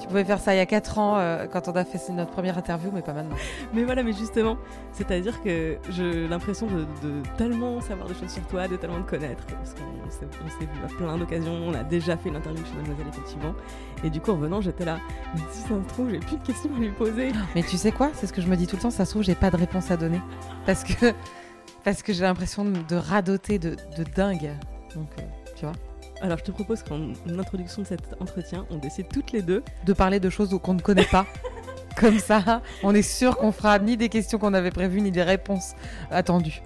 Tu pouvais faire ça il y a 4 ans euh, quand on a fait notre première interview, mais pas maintenant. Mais voilà, mais justement, c'est-à-dire que j'ai l'impression de, de tellement savoir des choses sur toi, de tellement te connaître, parce qu'on s'est, vu à plein d'occasions, on a déjà fait une interview chez Mademoiselle, effectivement. Et du coup, en venant, j'étais là, mais si ça se trouve, j'ai plus de questions à lui poser. Mais tu sais quoi? C'est ce que je me dis tout le temps, ça se trouve, j'ai pas de réponse à donner. Parce que, parce que j'ai l'impression de, de radoter de, de dingue. Donc, euh, tu vois Alors, je te propose qu'en introduction de cet entretien, on décide toutes les deux. De parler de choses qu'on ne connaît pas. Comme ça, on est sûr qu'on fera ni des questions qu'on avait prévues, ni des réponses attendues.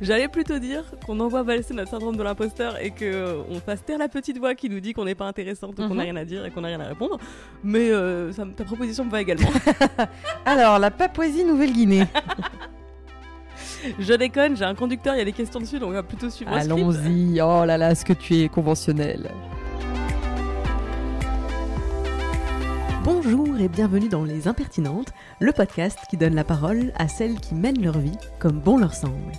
J'allais plutôt dire qu'on envoie valser notre syndrome de l'imposteur et que euh, on fasse taire la petite voix qui nous dit qu'on n'est pas intéressante qu'on n'a Mhm. rien à dire et qu'on n'a rien à répondre. Mais euh, ça ta proposition me va également. Alors, la Papouasie-Nouvelle-Guinée. Je déconne, j'ai un conducteur, il y a des questions dessus, donc on va plutôt suivre. Allons-y. Oh là là, ce que tu es conventionnel. Bonjour et bienvenue dans Les Impertinentes, le podcast qui donne la parole à celles qui mènent leur vie comme bon leur semble.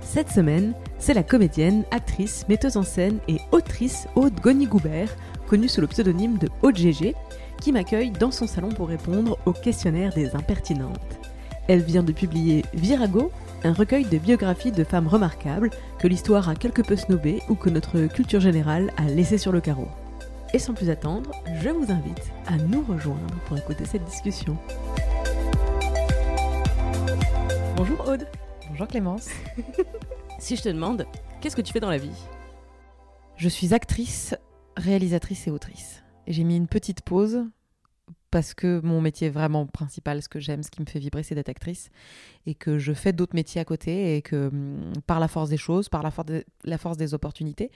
Cette semaine, c'est la comédienne, actrice, metteuse en scène et autrice Aude Goni-Goubert, connue sous le pseudonyme de Aude GG, qui m'accueille dans son salon pour répondre au questionnaire des impertinentes. Elle vient de publier Virago, un recueil de biographies de femmes remarquables que l'histoire a quelque peu snobées ou que notre culture générale a laissé sur le carreau. Et sans plus attendre, je vous invite à nous rejoindre pour écouter cette discussion. Bonjour Aude. Bonjour Clémence. Si je te demande, qu'est-ce que tu fais dans la vie? Je suis actrice, réalisatrice et autrice. Et j'ai mis une petite pause parce que mon métier vraiment principal, ce que j'aime, ce qui me fait vibrer, c'est d'être actrice. Et que je fais d'autres métiers à côté et que hum, par la force des choses, par la, force des- opportunités,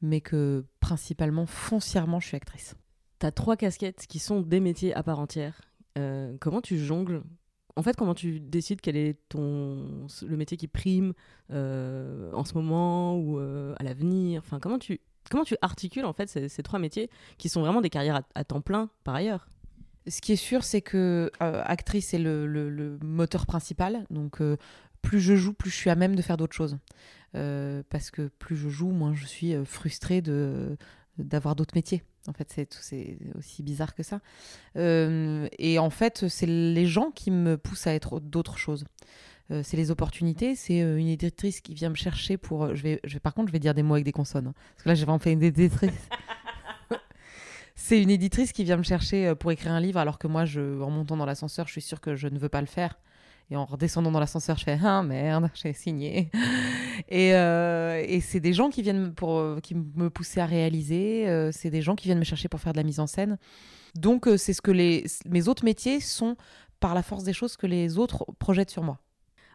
mais que principalement, foncièrement, je suis actrice. T'as trois casquettes qui sont des métiers à part entière. Euh, comment tu jongles? En fait, comment tu décides quel est le métier qui prime euh, en ce moment ou euh, à l'avenir? Enfin, comment tu comment tu articules en fait ces, trois métiers qui sont vraiment des carrières à temps plein par ailleurs? Ce qui est sûr, c'est que euh, actrice, c'est le, moteur principal. Donc, euh, plus je joue, plus je suis à même de faire d'autres choses. Euh, parce que plus je joue, moins je suis frustrée de d'avoir d'autres métiers. En fait, c'est aussi bizarre que ça. Et en fait, c'est les gens qui me poussent à être d'autres choses. C'est les opportunités. C'est une éditrice qui vient me chercher pour. je vais, par contre, je vais dire des mots avec des consonnes. hein. parce que là, j'ai vraiment fait une éditrice. C'est une éditrice qui vient me chercher euh, pour écrire un livre, alors que moi, je, en montant dans l'ascenseur, je suis sûre que je ne veux pas le faire. Et en redescendant dans l'ascenseur, je fais Ah merde, j'ai signé. Et, euh, et c'est des gens qui viennent pour, euh, qui me pousser à réaliser. c'est des gens qui viennent me chercher pour faire de la mise en scène. Donc, c'est ce que les, mes autres métiers sont par la force des choses que les autres projettent sur moi.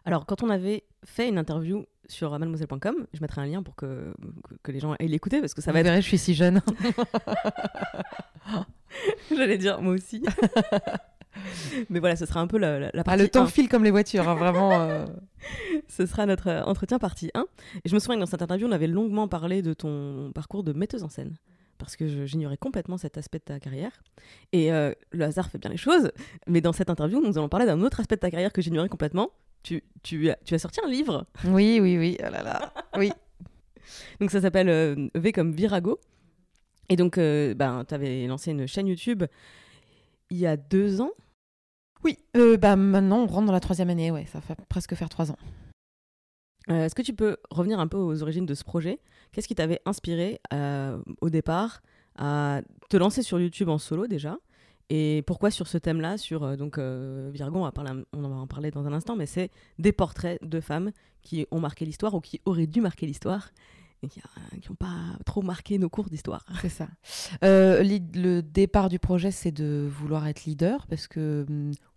Alors, quand on avait fait une interview sur mademoiselle.com, je mettrai un lien pour que, que, les gens aillent l'écouter parce que ça va être. je suis si jeune. J'allais dire moi aussi. Mais voilà, ce sera un peu la, la, la Ah, partie le temps 1. file comme les voitures, hein, vraiment. euh. Ce sera notre euh, entretien partie 1. Et je me souviens que dans cette interview, on avait longuement parlé de ton parcours de metteuse en scène. Parce que j'ignorais complètement cet aspect de ta carrière. Et euh, le hasard fait bien les choses. Mais dans cette interview, nous allons parler d'un autre aspect de ta carrière que j'ignorais complètement. Tu, tu, as, tu as sorti un livre. Oui, oui, oui. Oh là là. Oui. Donc ça s'appelle euh, V comme Virago. Et donc, euh, ben, tu avais lancé une chaîne YouTube il y a deux ans. Oui, euh, bah maintenant on rentre dans la troisième année, ouais, ça fait presque faire trois ans. Est-ce que tu peux revenir un peu aux origines de ce projet? Qu'est-ce qui t'avait inspiré au départ à te lancer sur YouTube en solo déjà? Et pourquoi sur ce thème-là, sur euh, donc euh, Virgo, on va, on va en parler dans un instant, mais c'est des portraits de femmes qui ont marqué l'histoire ou qui auraient dû marquer l'histoire et qui n'ont pas trop marqué nos cours d'histoire. C'est ça. Euh, le départ du projet, c'est de vouloir être leader parce que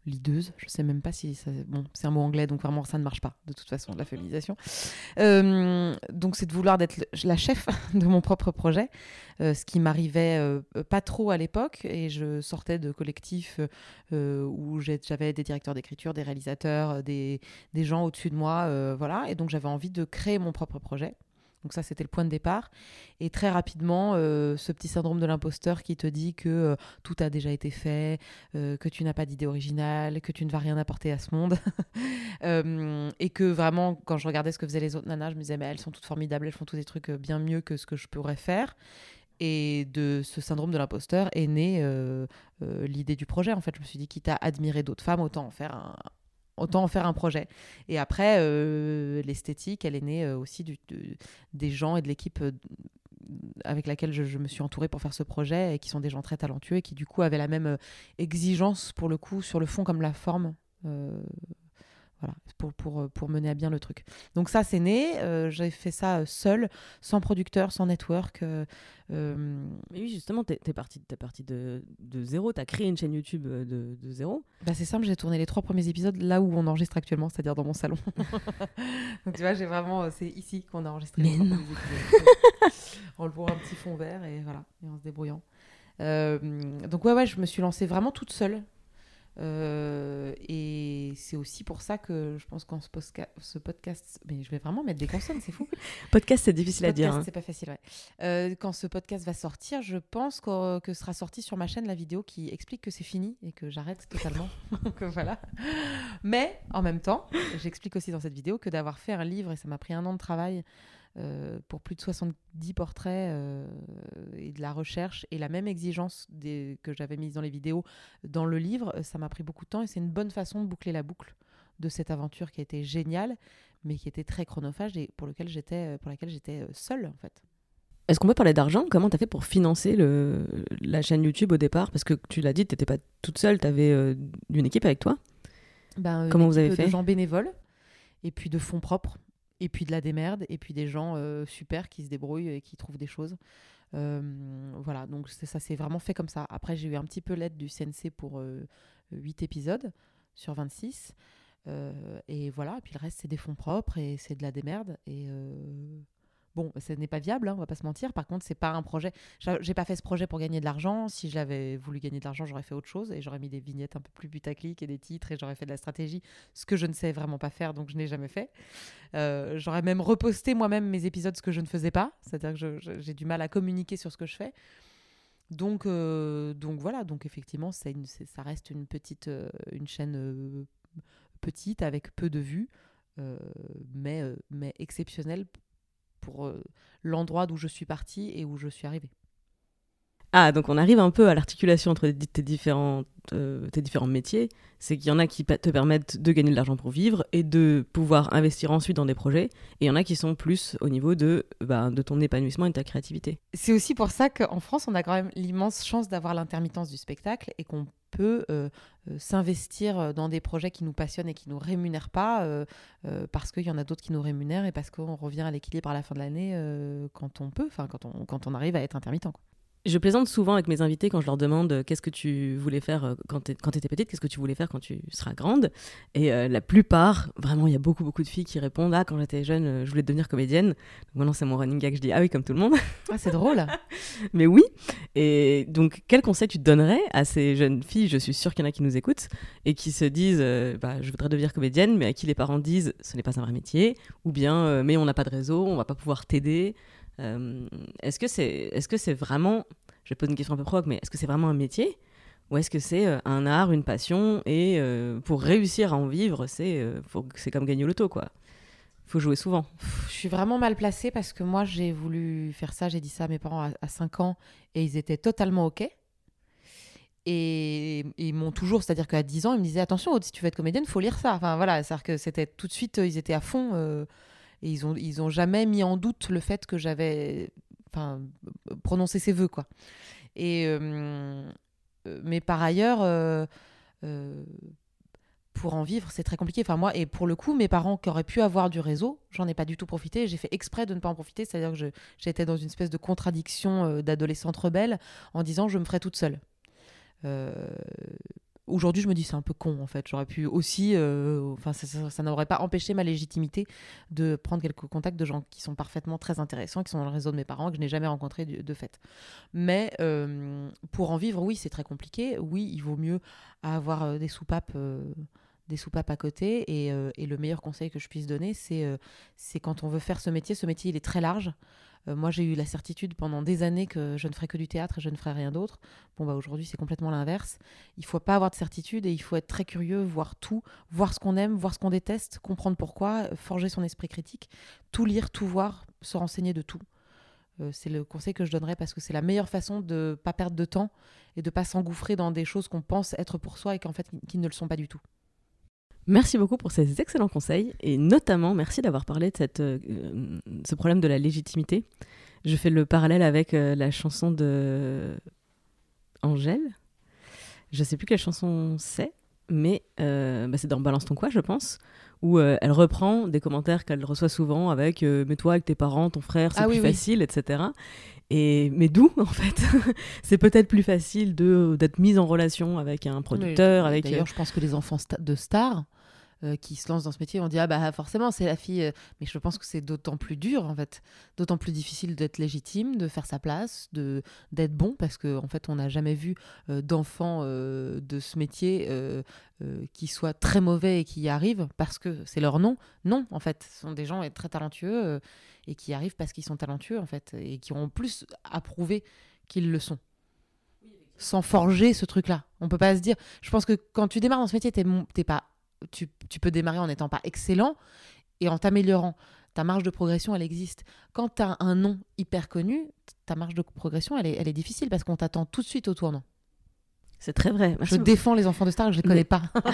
leaduse. Je sais même pas si bon, c'est un mot anglais, donc vraiment ça ne marche pas de toute façon la féminisation. Euh, donc c'est de vouloir d'être la chef de mon propre projet, euh, ce qui m'arrivait euh, pas trop à l'époque et je sortais de collectifs où j'avais des directeurs d'écriture, des réalisateurs, des, des gens au-dessus de moi, voilà, et donc j'avais envie de créer mon propre projet. Donc ça, c'était le point de départ. Et très rapidement, euh, ce petit syndrome de l'imposteur qui te dit que euh, tout a déjà été fait, euh, que tu n'as pas d'idée originale, que tu ne vas rien apporter à ce monde. et que vraiment, quand je regardais ce que faisaient les autres nanas, je me disais, mais elles sont toutes formidables, elles font tous des trucs bien mieux que ce que je pourrais faire. Et de ce syndrome de l'imposteur est née l'idée du projet. En fait, je me suis dit, quitte à admirer d'autres femmes, autant en faire un, autant en faire un projet. Et après, euh, l'esthétique, elle est née euh, aussi du, des gens et de l'équipe euh, avec laquelle je, me suis entourée pour faire ce projet et qui sont des gens très talentueux et qui du coup avaient la même exigence pour le coup sur le fond comme la forme voilà, pour, pour, pour, mener à bien le truc. Donc ça, c'est né. Euh, j'ai fait ça euh, seul, sans producteur, sans network. Euh, Mais oui, justement, tu es, parti, es parti de, de zéro. Tu as créé une chaîne YouTube de, de zéro. Bah, c'est simple, j'ai tourné les trois premiers épisodes là où on enregistre actuellement, c'est-à-dire dans mon salon. Donc tu vois, j'ai vraiment... C'est ici qu'on a enregistré Mais les non. en le un petit fond vert et voilà, et en se débrouillant. donc ouais, ouais, je me suis lancée vraiment toute seule. Euh, et c'est aussi pour ça que je pense qu'en ce, ce, podcast, mais je vais vraiment mettre des consonnes, c'est fou. podcast, c'est difficile à dire. Hein. C'est pas facile, ouais. Euh, quand ce podcast va sortir, je pense que, que, sera sorti sur ma chaîne la vidéo qui explique que c'est fini et que j'arrête totalement. Donc voilà. Mais en même temps, j'explique aussi dans cette vidéo que d'avoir fait un livre et ça m'a pris un an de travail. Euh, pour plus de 70 portraits euh, et de la recherche et la même exigence des, que j'avais mise dans les vidéos dans le livre, euh, ça m'a pris beaucoup de temps et c'est une bonne façon de boucler la boucle de cette aventure qui a été géniale, mais qui était très chronophage et pour, lequel j'étais, pour laquelle j'étais seule en fait. Est-ce qu'on peut parler d'argent? Comment tu as fait pour financer le, la chaîne YouTube au départ? Parce que tu l'as dit, tu n'étais pas toute seule, tu avais une équipe avec toi. Ben, Comment vous avez fait? de gens bénévoles et puis de fonds propres et puis de la démerde, et puis des gens euh, super qui se débrouillent et qui trouvent des choses. Euh, voilà, donc ça s'est vraiment fait comme ça. Après, j'ai eu un petit peu l'aide du CNC pour 8 euh, épisodes sur 26. et voilà, et puis le reste, c'est des fonds propres et c'est de la démerde. Et Bon, ce n'est pas viable, hein, on va pas se mentir. Par contre, c'est pas un projet. J'ai pas fait ce projet pour gagner de l'argent. Si j'avais voulu gagner de l'argent, j'aurais fait autre chose et j'aurais mis des vignettes un peu plus putaclic et des titres et j'aurais fait de la stratégie, ce que je ne sais vraiment pas faire, donc je n'ai jamais fait. Euh, j'aurais même reposté moi-même mes épisodes, ce que je ne faisais pas. C'est-à-dire que j'ai du mal à communiquer sur ce que je fais. Donc, euh, donc voilà. Donc effectivement, ça reste une petite, euh, une chaîne petite avec peu de vues, mais mais exceptionnelle pour euh, l'endroit d'où je suis partie et où je suis arrivée. Ah, donc on arrive un peu à l'articulation entre tes différents, euh, tes différents métiers. C'est qu'il y en a qui te permettent de gagner de l'argent pour vivre et de pouvoir investir ensuite dans des projets. Et il y en a qui sont plus au niveau de, bah, de ton épanouissement et de ta créativité. C'est aussi pour ça qu'en France, on a quand même l'immense chance d'avoir l'intermittence du spectacle et qu'on peut euh, euh, s'investir dans des projets qui nous passionnent et qui nous rémunèrent pas euh, parce qu'il y en a d'autres qui nous rémunèrent et parce qu'on revient à l'équilibre à la fin de l'année quand on peut, enfin quand on, quand on arrive à être intermittent. Je plaisante souvent avec mes invités quand je leur demande euh, qu'est-ce que tu voulais faire euh, quand tu étais petite, qu'est-ce que tu voulais faire quand tu seras grande. Et euh, la plupart, vraiment, il y a beaucoup, beaucoup de filles qui répondent Ah, quand j'étais jeune, je voulais devenir comédienne. Donc maintenant, c'est mon running gag, je dis Ah oui, comme tout le monde. Ah, c'est drôle. Mais oui. Et donc, quel conseil tu te donnerais à ces jeunes filles Je suis sûre qu'il y en a qui nous écoutent et qui se disent bah, Je voudrais devenir comédienne, mais à qui les parents disent Ce n'est pas un vrai métier. Ou bien, mais on n'a pas de réseau, on va pas pouvoir t'aider. Euh, est-ce que c'est est -ce c'est vraiment, je poser une question un peu provoque, mais est-ce que c'est vraiment un métier ou est-ce que c'est euh, un art, une passion et euh, pour réussir à en vivre, c'est c'est comme gagner au loto quoi. Faut jouer souvent. Je suis vraiment mal placée parce que moi j'ai voulu faire ça, j'ai dit ça à mes parents à, 5 ans et ils étaient totalement OK. Et ils m'ont toujours, c'est-à-dire qu'à 10 ans, ils me disaient attention, si tu veux être comédienne, faut lire ça. Enfin voilà, c'est-à-dire que c'était tout de suite, ils étaient à fond. Et ils ont, ils ont jamais mis en doute le fait que j'avais enfin, prononcé ces vœux. Quoi. Et, euh, euh, mais par ailleurs, euh, pour en vivre, c'est très compliqué. Enfin, moi, et pour le coup, mes parents qui auraient pu avoir du réseau, j'en ai pas du tout profité. J'ai fait exprès de ne pas en profiter. C'est-à-dire que j'étais dans une espèce de contradiction d'adolescente rebelle en disant je me ferai toute seule aujourd'hui, je me dis c'est un peu con en fait. J'aurais pu aussi, euh, enfin, ça, n'aurait pas empêché ma légitimité de prendre quelques contacts de gens qui sont parfaitement très intéressants, qui sont dans le réseau de mes parents, que je n'ai jamais rencontrés du- de fait. Mais euh, pour en vivre, oui, c'est très compliqué. Oui, il vaut mieux avoir euh, des soupapes. des soupapes à côté et, le meilleur conseil que je puisse donner c'est quand on veut faire ce métier ce métier il est très large moi j'ai eu la certitude pendant des années que je ne ferais que du théâtre et je ne ferais rien d'autre. Bon bah aujourd'hui c'est complètement l'inverse. Il faut pas avoir de certitude et il faut être très curieux voir tout voir ce qu'on aime voir ce qu'on déteste comprendre pourquoi euh, forger son esprit critique tout lire tout voir se renseigner de tout. Euh, c'est le conseil que je donnerais parce que c'est la meilleure façon de pas perdre de temps et de pas s'engouffrer dans des choses qu'on pense être pour soi et qu'en fait qui ne le sont pas du tout Merci beaucoup pour ces excellents conseils et notamment merci d'avoir parlé de euh, ce problème de la légitimité. Je fais le parallèle avec euh, la chanson de Angèle. Je sais plus quelle chanson c'est, mais euh, bah, c'est dans Balance ton quoi, je pense, où euh, elle reprend des commentaires qu'elle reçoit souvent avec euh, Mais toi, avec tes parents, ton frère, c'est Ah plus oui, oui. facile, etc. Et, mais d'où, en fait? C'est peut-être plus facile de- d'être mise en relation avec un producteur, avec. euh, D'ailleurs, je pense que les enfants sta- de stars euh, qui se lancent dans ce métier, on dit ah bah forcément c'est la fille. euh, Mais je pense que c'est d'autant plus dur en fait, d'autant plus difficile d'être légitime, de faire sa place, de d'être bon parce que en fait on n'a jamais vu euh, d'enfants de ce métier qui soient très mauvais et qui y arrivent parce que c'est leur nom. Non, en fait, ce sont des gens très talentueux et qui y arrivent parce qu'ils sont talentueux en fait et qui ont plus à prouver qu'ils le sont sans forger ce truc-là. On peut pas se dire. Je pense que quand tu démarres dans ce métier, t'es mon- pas. Tu, tu peux démarrer en n'étant pas excellent et en t'améliorant. Ta marge de progression, elle existe. Quand tu as un nom hyper connu, ta marge de progression, elle est, elle est difficile parce qu'on t'attend tout de suite au tournant. C'est très vrai. Merci je beaucoup. défends les enfants de stars, je les Mais- connais pas.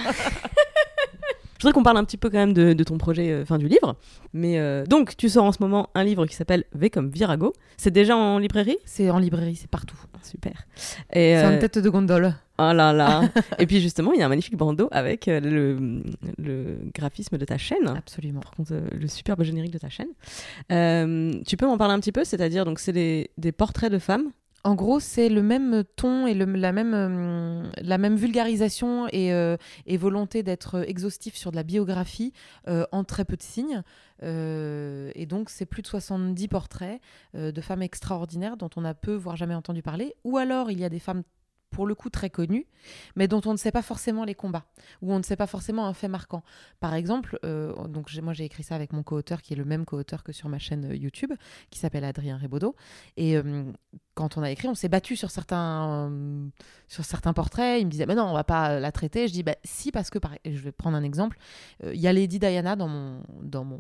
Je voudrais qu'on parle un petit peu quand même de, de ton projet, euh, fin du livre. Mais euh, donc, tu sors en ce moment un livre qui s'appelle V comme Virago. C'est déjà en librairie? C'est en librairie, c'est partout. Super. C'est euh, en tête de gondole. oh là là. Et puis justement, il y a un magnifique bandeau avec euh, le, le graphisme de ta chaîne. Absolument. Par contre, euh, le superbe générique de ta chaîne. Euh, tu peux m'en parler un petit peu? C'est-à-dire, donc, c'est des, des portraits de femmes. En gros, c'est le même ton et le- la, même, euh, la même vulgarisation et, euh, et volonté d'être exhaustif sur de la biographie euh, en très peu de signes. Et donc, c'est plus de 70 portraits de femmes extraordinaires dont on a peu, voire jamais entendu parler. Ou alors, il y a des femmes pour le coup très connues, mais dont on ne sait pas forcément les combats, ou on ne sait pas forcément un fait marquant. Par exemple, euh, donc moi j'ai écrit ça avec mon co-auteur, qui est le même co-auteur que sur ma chaîne euh, YouTube, qui s'appelle Adrien Rebaudot. Et euh, quand on a écrit, on s'est battu sur certains, sur certains portraits. Il me disait, mais non, on va pas la traiter. Je dis, bah si, parce que, je vais prendre un exemple. Il y a Lady Diana dans mon, dans mon,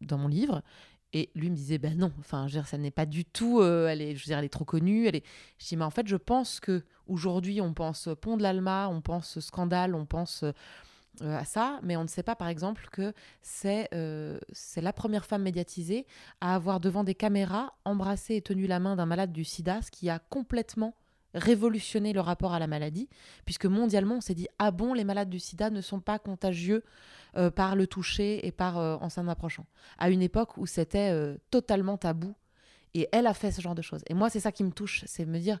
dans mon livre. Et lui me disait, ben non, enfin, je ça n'est pas du tout, euh, elle est, je elle est trop connue. Elle est... Je dis, mais en fait, je pense que aujourd'hui, on pense Pont de l'Alma, on pense scandale, on pense euh, à ça, mais on ne sait pas, par exemple, que c'est euh, c'est la première femme médiatisée à avoir devant des caméras embrassé et tenu la main d'un malade du sida, ce qui a complètement révolutionné le rapport à la maladie, puisque mondialement, on s'est dit, ah bon, les malades du sida ne sont pas contagieux euh, par le toucher et par euh, en s'en approchant. À une époque où c'était euh, totalement tabou. Et elle a fait ce genre de choses. Et moi, c'est ça qui me touche, c'est me dire,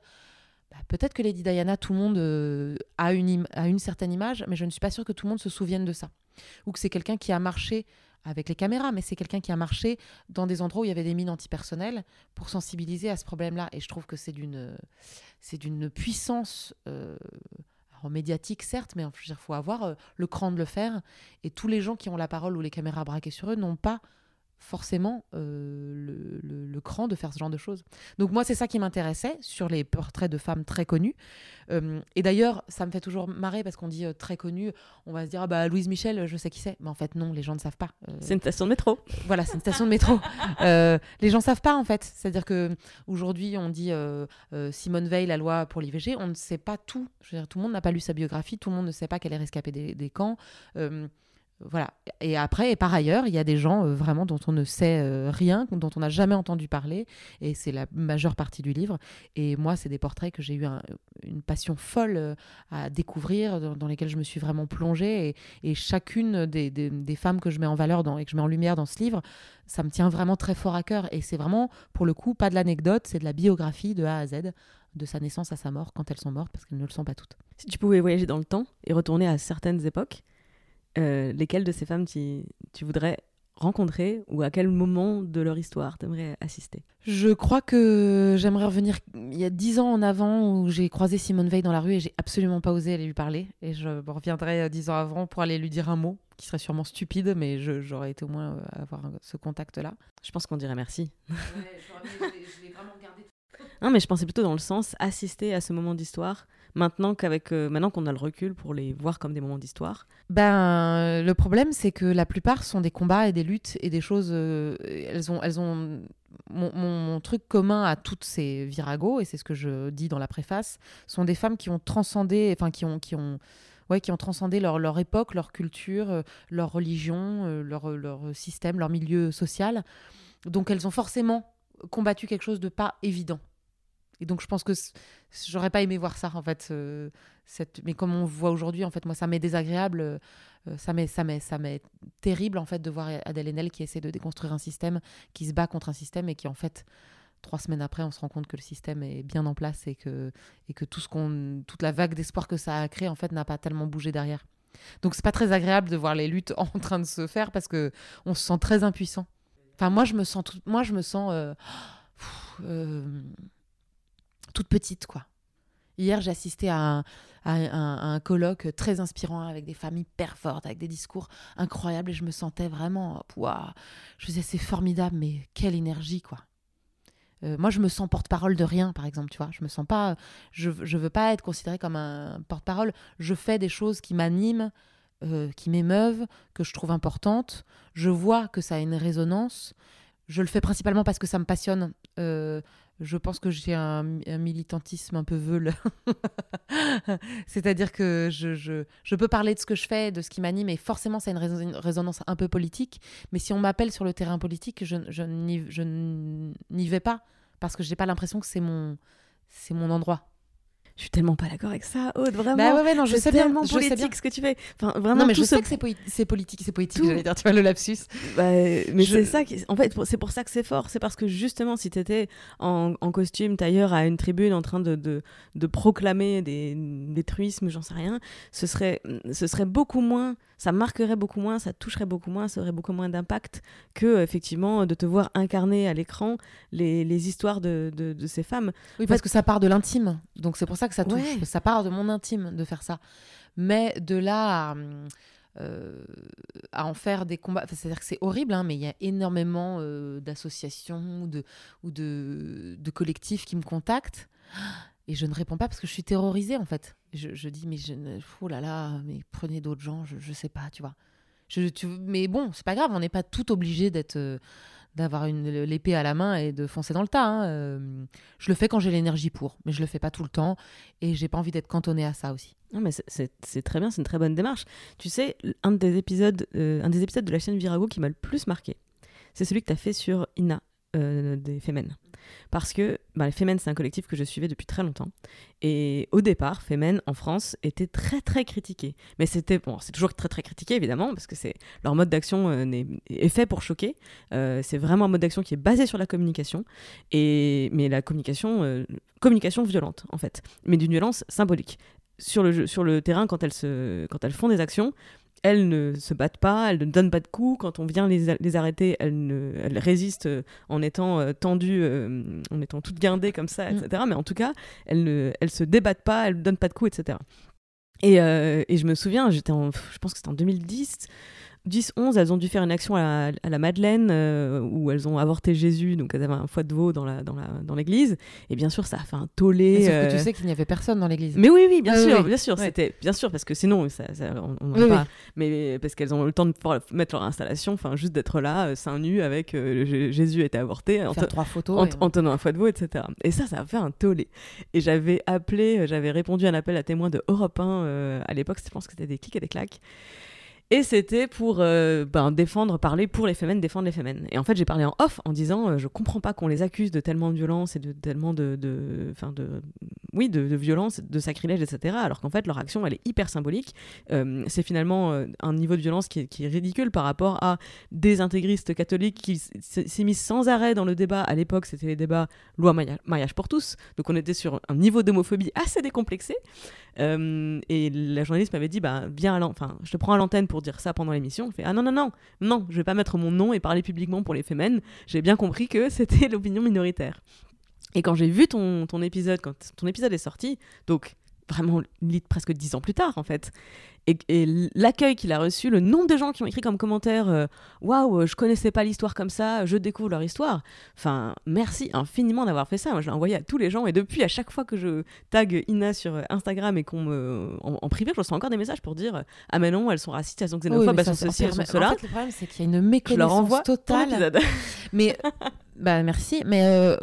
bah, peut-être que Lady Diana, tout le monde a, une a une certaine image, mais je ne suis pas sûre que tout le monde se souvienne de ça. Ou que c'est quelqu'un qui a marché avec les caméras, mais c'est quelqu'un qui a marché dans des endroits où il y avait des mines antipersonnelles pour sensibiliser à ce problème-là. Et je trouve que c'est d'une, c'est d'une puissance euh, médiatique, certes, mais il faut avoir euh, le cran de le faire. Et tous les gens qui ont la parole ou les caméras braquées sur eux n'ont pas forcément euh, le, le- le cran de faire ce genre de choses. Donc moi, c'est ça qui m'intéressait sur les portraits de femmes très connues. Euh, et d'ailleurs, ça me fait toujours marrer parce qu'on dit euh, très connues, on va se dire, ah bah Louise Michel, je sais qui c'est. Mais en fait, non, les gens ne savent pas. C'est une station de métro. voilà, c'est une station de métro. Les gens savent pas en fait. C'est-à-dire que aujourd'hui, on dit Simone Veil, la loi pour l'IVG, on ne sait pas tout. Je veux dire, tout le monde n'a pas lu sa biographie, tout le monde ne sait pas qu'elle est rescapée des, des camps. Voilà. Et après, et par ailleurs, il y a des gens euh, vraiment dont on ne sait euh, rien, dont on n'a jamais entendu parler, et c'est la majeure partie du livre. Et moi, c'est des portraits que j'ai eu un- une passion folle euh, à découvrir, dans, lesquels je me suis vraiment plongée. Et, chacune des femmes que je mets en valeur dans, et que je mets en lumière dans ce livre, ça me tient vraiment très fort à cœur. Et c'est vraiment, pour le coup, pas de l'anecdote, c'est de la biographie de A à Z. de sa naissance à sa mort quand elles sont mortes, parce qu'elles ne le sont pas toutes. Si tu pouvais voyager dans le temps et retourner à certaines époques, euh, lesquelles de ces femmes tu, tu voudrais rencontrer ou à quel moment de leur histoire t'aimerais assister? Je crois que j'aimerais revenir il y a dix ans en avant où j'ai croisé Simone Veil dans la rue et j'ai absolument pas osé aller lui parler. Et je reviendrai euh, dix ans avant pour aller lui dire un mot qui serait sûrement stupide, mais j'aurais été au moins euh, avoir ce contact-là. Je pense qu'on dirait merci. Ouais, je l'ai vraiment gardé. Non, mais je pensais plutôt dans le sens assister à ce moment d'histoire, maintenant qu'avec euh, maintenant qu'on a le recul pour les voir comme des moments d'histoire. Ben, le problème, c'est que la plupart sont des combats et des luttes et des choses. euh, elles ont, elles ont mon, truc commun à toutes ces viragos, et c'est ce que je dis dans la préface, sont des femmes qui ont transcendé, enfin qui ont, qui ont, ouais, qui ont transcendé leur, leur époque, leur culture, euh, leur religion, leur, leur système, leur milieu social. Donc, elles ont forcément combattu quelque chose de pas évident. Et donc, je pense que j'aurais pas aimé voir ça, en fait. euh. Mais comme on voit aujourd'hui, en fait, moi, ça m'est désagréable. euh, ça m'est ça ça terrible en fait de voir Adèle Haenel qui essaie de déconstruire un système qui se bat contre un système et qui en fait trois semaines après on se rend compte que le système est bien en place et que et que tout ce qu'on toute la vague d'espoir que ça a créé en fait n'a pas tellement bougé derrière donc c'est pas très agréable de voir les luttes en train de se faire parce que on se sent très impuissant enfin moi je me sens moi je me sens euh, euh, toute petite quoi Hier, un, à un- à un colloque très inspirant avec des familles hyper fortes, avec des discours incroyables et je me sentais vraiment, waouh, je faisais c'est formidable, mais quelle énergie quoi. Euh, moi, je me sens porte-parole de rien, par exemple, tu vois. Je me sens pas, je, je veux pas être considérée comme un porte-parole. Je fais des choses qui m'animent, euh, qui m'émeuvent, que je trouve importantes. Je vois que ça a une résonance. Je le fais principalement parce que ça me passionne. Euh, je pense que j'ai un, militantisme un peu veule. C'est-à-dire que je, je, je peux parler de ce que je fais, de ce qui m'anime, et forcément, ça a une, résonance un peu politique. Mais si on m'appelle sur le terrain politique, je, je n'y je vais pas, parce que j'ai pas l'impression que c'est mon, mon endroit. Je suis tellement pas d'accord avec ça, Aude, vraiment. Bah ouais, ouais, non, je sais bien, tellement je sais bien. politique ce que tu fais. Enfin, vraiment, non, mais tout je ce sais que c'est politique, c'est poétique, j'allais dire, tu vois, le lapsus. Bah, mais Je- c'est ça qui... En fait, c'est pour ça que c'est fort. C'est parce que justement, si tu étais en, en costume tailleur à une tribune en train de, de, de proclamer des, des truismes, j'en sais rien, ce serait, ce serait beaucoup moins, ça marquerait beaucoup moins, ça toucherait beaucoup moins, ça aurait beaucoup moins d'impact que, effectivement, de te voir incarner à l'écran les, les histoires de, de, de ces femmes. Oui, parce que ça part de l'intime. Donc c'est pour ça que ça touche. Ouais. Ça part de mon intime de faire ça. Mais de là à, euh, à en faire des combats, enfin, c'est-à-dire que c'est horrible, hein, mais il y a énormément euh, d'associations ou, de, ou de, de collectifs qui me contactent. Et je ne réponds pas parce que je suis terrorisée en fait. Je, je dis, mais je ne... oh là là, mais prenez d'autres gens, je, je sais pas, tu vois. Je, tu- mais bon, c'est pas grave, on n'est pas tout obligé d'être. euh, d'avoir une l'épée à la main et de foncer dans le tas. hein. Euh, je le fais quand j'ai l'énergie pour, mais je le fais pas tout le temps et j'ai pas envie d'être cantonnée à ça aussi. Non, mais c'est très bien, c'est une très bonne démarche. Tu sais, un des épisodes, euh, un des épisodes de la chaîne Virago qui m'a le plus marqué, c'est celui que tu as fait sur Ina euh, des Femen. Parce que bah, les Femen, c'est un collectif que je suivais depuis très longtemps. Et au départ, Femen en France était très très critiqué. Mais c'était bon, c'est toujours très très critiqué évidemment parce que c'est leur mode d'action euh, est fait pour choquer. Euh, c'est vraiment un mode d'action qui est basé sur la communication et mais la communication communication violente en fait, mais d'une violence symbolique sur le, sur le terrain, quand elles, se, quand elles font des actions, elles ne se battent pas, elles ne donnent pas de coups. Quand on vient les, les arrêter, elles, ne, elles résistent euh, en étant euh, tendues, euh, en étant toutes guindées comme ça, Mm. etc. Mais en tout cas, elles ne elles se débattent pas, elles ne donnent pas de coups, etc. Et, euh, et je me souviens, j'étais en, je pense que c'était en 2010, 10-11, elles ont dû faire une action à la, à la Madeleine euh, où elles ont avorté Jésus, donc elles avaient un foie de veau dans la dans la dans l'église. Et bien sûr, ça a fait un tollé. Mais sauf euh, que tu sais qu'il n'y avait personne dans l'église. mais oui, oui, bien Ah sûr, oui. bien sûr, Ouais. c'était bien sûr parce que sinon, ça, ça- on, on Oui, pas. Mais parce qu'elles ont eu le temps de mettre leur installation, enfin juste d'être là, euh, seins nus avec euh, Jésus était avorté, en, trois photos. en, et- en tenant un foie de veau, etc. Et ça, ça a fait un tollé. Et j'avais appelé, euh, j'avais répondu à un appel à témoins de Europe 1 euh, à l'époque, je pense que c'était des clics et des claques. Et c'était pour euh, ben, défendre, parler pour les femmes, défendre les femmes. Et en fait, j'ai parlé en off en disant euh, je comprends pas qu'on les accuse de tellement de violence et de tellement de. de, de oui, de, violence, de sacrilège, etc. Alors qu'en fait, leur action, elle est hyper symbolique. Euh, c'est finalement euh, un niveau de violence qui est, ridicule par rapport à des intégristes catholiques qui s'immiscent sans arrêt dans le débat. À l'époque, c'était les débats loi maria- mariage pour tous. Donc on était sur un niveau d'homophobie assez décomplexé. Euh, et la journaliste m'avait dit bah viens à enfin je te prends à l'antenne pour dire ça pendant l'émission. Je fais ah non non non non je vais pas mettre mon nom et parler publiquement pour les femmes. J'ai bien compris que c'était l'opinion minoritaire. Et quand j'ai vu ton, ton épisode, quand ton épisode est sorti, donc vraiment presque dix ans plus tard en fait, et, et l'accueil qu'il a reçu, le nombre de gens qui ont écrit comme commentaire euh, Waouh, je connaissais pas l'histoire comme ça, je découvre leur histoire. Enfin, merci infiniment d'avoir fait ça. Moi, je l'ai envoyé à tous les gens, et depuis, à chaque fois que je tag Ina sur Instagram et qu'on me. En, en privé, je reçois encore des messages pour dire Ah, mais non, elles sont racistes, elles sont Oui, xénophobes, mais elles ça, sont ceci, elles sont cela. En fait, le problème, c'est qu'il y a une méconnaissance totale. Mais bah merci. Mais euh,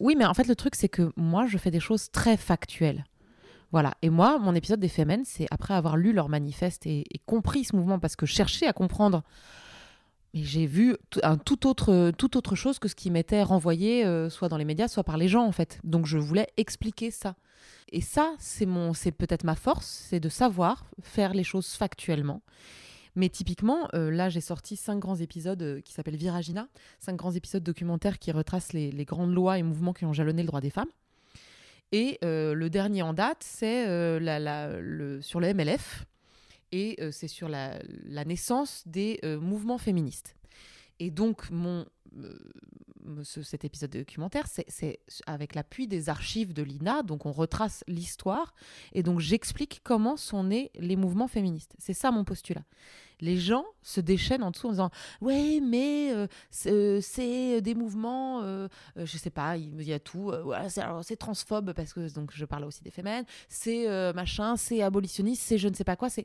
oui, mais en fait le truc c'est que moi je fais des choses très factuelles. Voilà. Et moi, mon épisode des Femmes, c'est après avoir lu leur manifeste et, compris ce mouvement, parce que je cherchais à comprendre. Mais j'ai vu un tout autre, autre chose que ce qui m'était renvoyé, euh, soit dans les médias, soit par les gens, en fait. Donc je voulais expliquer ça. Et ça, c'est mon, c'est peut-être ma force, c'est de savoir faire les choses factuellement. Mais typiquement, euh, là, j'ai sorti cinq grands épisodes euh, qui s'appellent Viragina, cinq grands épisodes documentaires qui retracent les grandes lois et mouvements qui ont jalonné le droit des femmes. Et euh, le dernier en date, c'est euh, sur le MLF, et euh, c'est sur la, naissance des mouvements féministes. Et donc, mon, euh, ce- cet épisode de documentaire, c'est- avec l'appui des archives de l'INA, donc on retrace l'histoire, et donc j'explique comment sont nés les mouvements féministes. C'est ça mon postulat. Les gens se déchaînent en dessous en disant Ouais, mais euh, c'est euh, c'est des mouvements, euh, je sais pas, il y a tout. c'est transphobe, parce que donc, je parle aussi des femmes, c'est machin, c'est abolitionniste, c'est je ne sais pas quoi. Et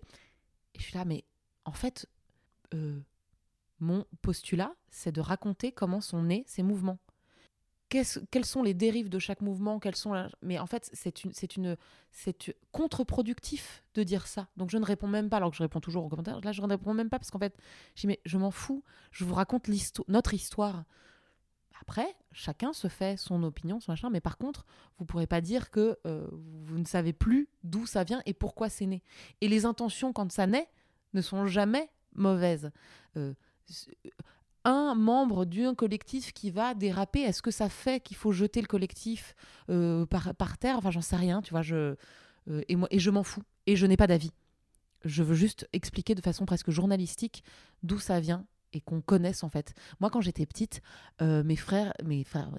je suis là, mais en fait, mon postulat, c'est de raconter comment sont nés ces mouvements. Qu'est-ce- quelles sont les dérives de chaque mouvement quelles sont Mais en fait, c'est une, c'est une, c'est contre-productif de dire ça. Donc je ne réponds même pas, alors que je réponds toujours aux commentaires. Là, je ne réponds même pas parce qu'en fait, je dis, mais je m'en fous. Je vous raconte notre histoire. Après, chacun se fait son opinion, son machin. Mais par contre, vous pourrez pas dire que euh, vous ne savez plus d'où ça vient et pourquoi c'est né. Et les intentions, quand ça naît, ne sont jamais mauvaises. Euh, un membre d'un collectif qui va déraper, est-ce que ça fait qu'il faut jeter le collectif euh, par, par terre? Enfin, j'en sais rien, tu vois. Je, euh, et, moi, et je m'en fous. Et je n'ai pas d'avis. Je veux juste expliquer de façon presque journalistique d'où ça vient et qu'on connaisse en fait. Moi, quand j'étais petite, euh, mes frères, mes frères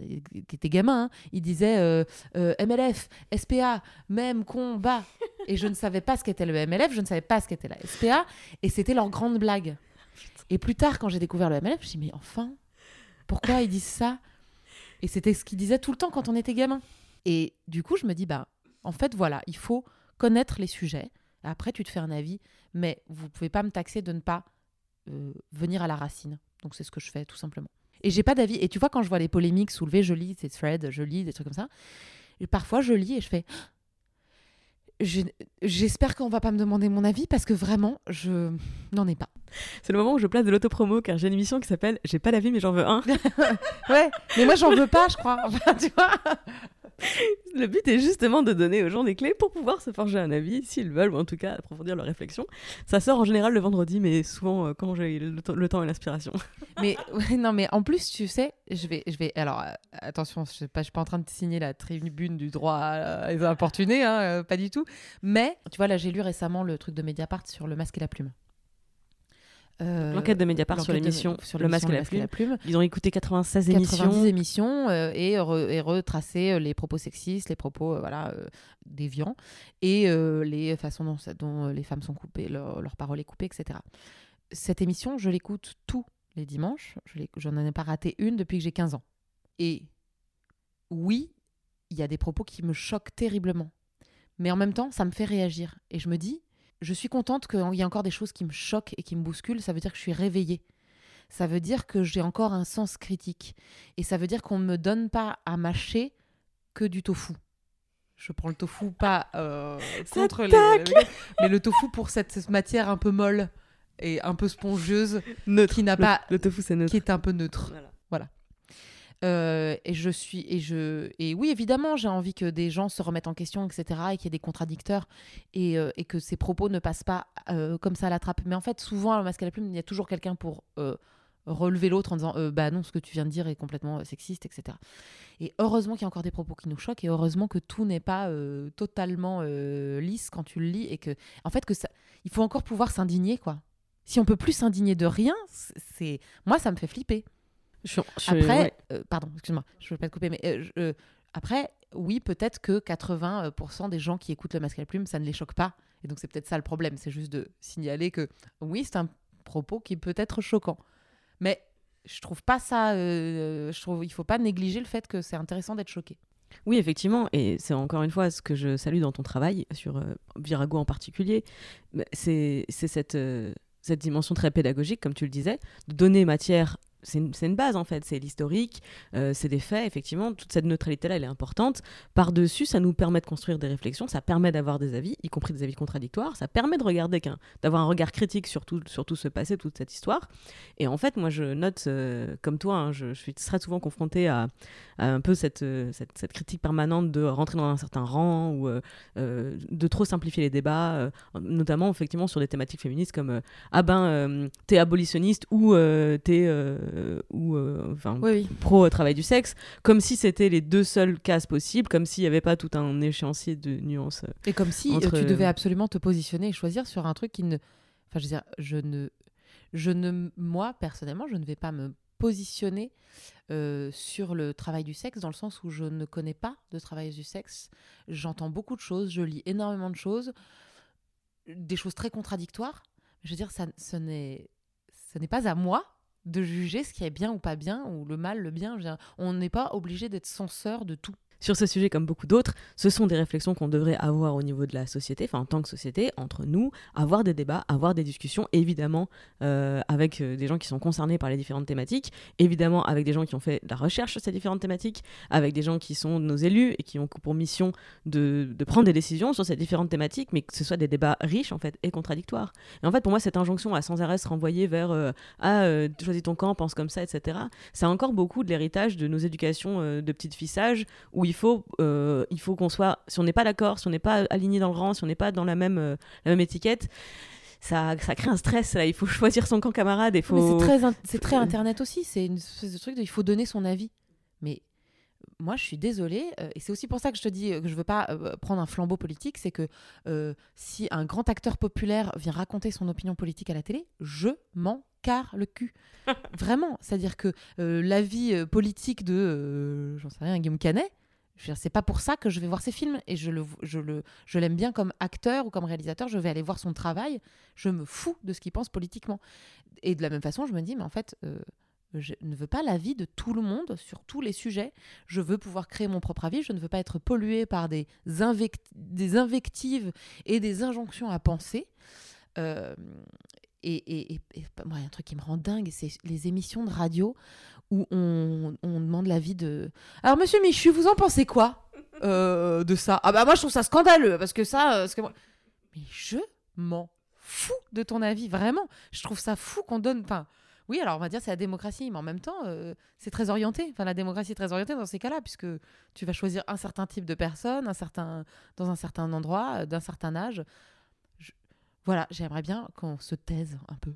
qui étaient gamins, hein, ils disaient MLF, SPA, même combat. Et je ne savais pas ce qu'était le MLF, je ne savais pas ce qu'était la SPA, et c'était leur grande blague. Et plus tard, quand j'ai découvert le MLF, je me suis dit, mais enfin, pourquoi ils disent ça? Et c'était ce qu'ils disaient tout le temps quand on était gamin. Et du coup, je me dis, bah, en fait, voilà, il faut connaître les sujets. Après, tu te fais un avis, mais vous pouvez pas me taxer de ne pas euh, venir à la racine. Donc, c'est ce que je fais, tout simplement. Et j'ai pas d'avis. Et tu vois, quand je vois les polémiques soulevées, je lis ces threads, je lis des trucs comme ça. Et parfois, je lis et je fais. Je- J'espère qu'on va pas me demander mon avis parce que vraiment, je n'en ai pas. C'est le moment où je place de l'autopromo car j'ai une émission qui s'appelle J'ai pas d'avis mais j'en veux un. Ouais, mais moi, j'en veux pas, je crois. Enfin, tu vois. Le but est justement de donner aux gens des clés pour pouvoir se forger un avis, s'ils veulent, ou en tout cas approfondir leur réflexion. Ça sort en général le vendredi, mais souvent euh, quand j'ai le, temps- le temps et l'inspiration. Mais ouais, non, mais en plus, tu sais, je vais, je vais. Alors, euh, attention, je je suis pas en train de signer la tribune du droit à les importunés, hein, euh, pas du tout. Mais tu vois, là, j'ai lu récemment le truc de Mediapart sur le masque et la plume. Euh, L'enquête de Mediapart sur l'émission sur Le Masque et la Plume. plume. Ils ont écouté 96 90 émissions. émissions euh, et, re- et retracer euh, les propos sexistes, les propos euh, voilà déviants et les façons dont, les femmes sont coupées, leur, leur parole est coupée, etc. Cette émission, je l'écoute tous les dimanches. Je J'en ai pas raté une depuis que j'ai 15 ans. Et oui, il y a des propos qui me choquent terriblement. Mais en même temps, ça me fait réagir. Et je me dis, je suis contente qu'il y ait encore des choses qui me choquent et qui me bousculent. Ça veut dire que je suis réveillée. Ça veut dire que j'ai encore un sens critique. Et ça veut dire qu'on ne me donne pas à mâcher que du tofu. Je prends le tofu pas euh, contre les, mais le tofu pour cette, cette matière un peu molle et un peu spongieuse, Neutre. qui n'a pas, Le tofu, c'est neutre. qui est un peu neutre. Voilà. Euh, et je suis et je et oui évidemment j'ai envie que des gens se remettent en question etc et qu'il y ait des contradicteurs et, euh, et que ces propos ne passent pas euh, comme ça à la trappe. Mais en fait souvent au masque à la plume il y a toujours quelqu'un pour relever l'autre en disant bah non ce que tu viens de dire est complètement sexiste etc et heureusement qu'il y a encore des propos qui nous choquent et heureusement que tout n'est pas totalement lisse quand tu le lis et que en fait que ça il faut encore pouvoir s'indigner quoi. Si on peut plus s'indigner de rien c'est moi ça me fait flipper Je suis- je après, ouais. euh, pardon, excuse-moi, je ne veux pas te couper, mais euh, je- euh, après, oui, peut-être que 80% des gens qui écoutent le masque à la plume, ça ne les choque pas. Et donc, c'est peut-être ça le problème. C'est juste de signaler que oui, c'est un propos qui peut être choquant. Mais je trouve pas ça. euh, je trouve il faut pas négliger le fait que c'est intéressant d'être choqué. Oui, effectivement, et c'est encore une fois ce que je salue dans ton travail, sur euh, Virago en particulier, c'est c'est cette, euh, cette dimension très pédagogique, comme tu le disais, de donner matière. C'est une, base en fait, c'est l'historique, euh, c'est des faits, effectivement, toute cette neutralité-là, elle est importante. Par-dessus, ça nous permet de construire des réflexions, ça permet d'avoir des avis, y compris des avis contradictoires, ça permet de regarder d'avoir un regard critique sur tout, sur tout ce passé, toute cette histoire. Et en fait, moi, je note, euh, comme toi, hein, je, suis très souvent confrontée à, un peu cette, euh, cette, cette critique permanente de rentrer dans un certain rang ou de trop simplifier les débats, notamment effectivement sur des thématiques féministes comme ah ben t'es abolitionniste ou t'es ou euh, enfin Oui, oui. pro travail du sexe, comme si c'était les deux seules cases possibles, comme s'il n'y avait pas tout un échéancier de nuances. euh. Et comme si euh, Entre- tu devais absolument te positionner et choisir sur un truc qui ne. Enfin, je veux dire, je ne. Je ne. Moi, personnellement, je ne vais pas me positionner euh, sur le travail du sexe dans le sens où je ne connais pas de travail du sexe. J'entends beaucoup de choses, je lis énormément de choses, des choses très contradictoires. Je veux dire, ça, ce n'est, ce n'est pas à moi de juger ce qui est bien ou pas bien, ou le mal, le bien. On n'est pas obligé d'être censeur de tout. Sur ce sujet, comme beaucoup d'autres, ce sont des réflexions qu'on devrait avoir au niveau de la société, enfin en tant que société, entre nous, avoir des débats, avoir des discussions, évidemment euh, avec euh, des gens qui sont concernés par les différentes thématiques, évidemment avec des gens qui ont fait de la recherche sur ces différentes thématiques, avec des gens qui sont nos élus et qui ont pour mission de, prendre des décisions sur ces différentes thématiques, mais que ce soit des débats riches en fait et contradictoires. Et en fait, pour moi, cette injonction à sans arrêt se renvoyer vers euh, ah euh, choisis ton camp, pense comme ça, etc. C'est encore beaucoup de l'héritage de nos éducations de petites fissages où il faut, euh, il faut qu'on soit, si on n'est pas d'accord, si on n'est pas aligné dans le rang, si on n'est pas dans la même, euh, la même étiquette, ça, ça crée un stress. Là. Il faut choisir son camp camarade. Il faut... C'est très, in- très internet aussi. C'est une espèce de truc de il faut donner son avis. Mais moi, je suis désolée. euh, et c'est aussi pour ça que je te dis que je veux pas euh, prendre un flambeau politique. C'est que euh, si un grand acteur populaire vient raconter son opinion politique à la télé, je m'en carre le cul. Vraiment. C'est-à-dire que l'avis politique de, j'en sais rien, Guillaume Canet, je veux c'est pas pour ça que je vais voir ses films. Et je le je le je l'aime bien comme acteur ou comme réalisateur. Je vais aller voir son travail. Je me fous de ce qu'il pense politiquement. Et de la même façon je me dis mais en fait euh, je ne veux pas l'avis de tout le monde sur tous les sujets. Je veux pouvoir créer mon propre avis. Je ne veux pas être pollué par des, invect- des invectives et des injonctions à penser. Euh, et, et, et- et moi, un truc qui me rend dingue, c'est les émissions de radio où on, demande l'avis de. Alors, monsieur Michu, vous en pensez quoi euh, de ça? Ah, bah, moi, je trouve ça scandaleux parce que ça. euh, que moi- Mais je m'en fous de ton avis, vraiment. Je trouve ça fou qu'on donne. Enfin, oui, alors on va dire c'est la démocratie, mais en même temps, euh, c'est très orienté. Enfin, la démocratie est très orientée dans ces cas-là, puisque tu vas choisir un certain type de personne, un certain, dans un certain endroit, d'un certain âge. Voilà, j'aimerais bien qu'on se taise un peu.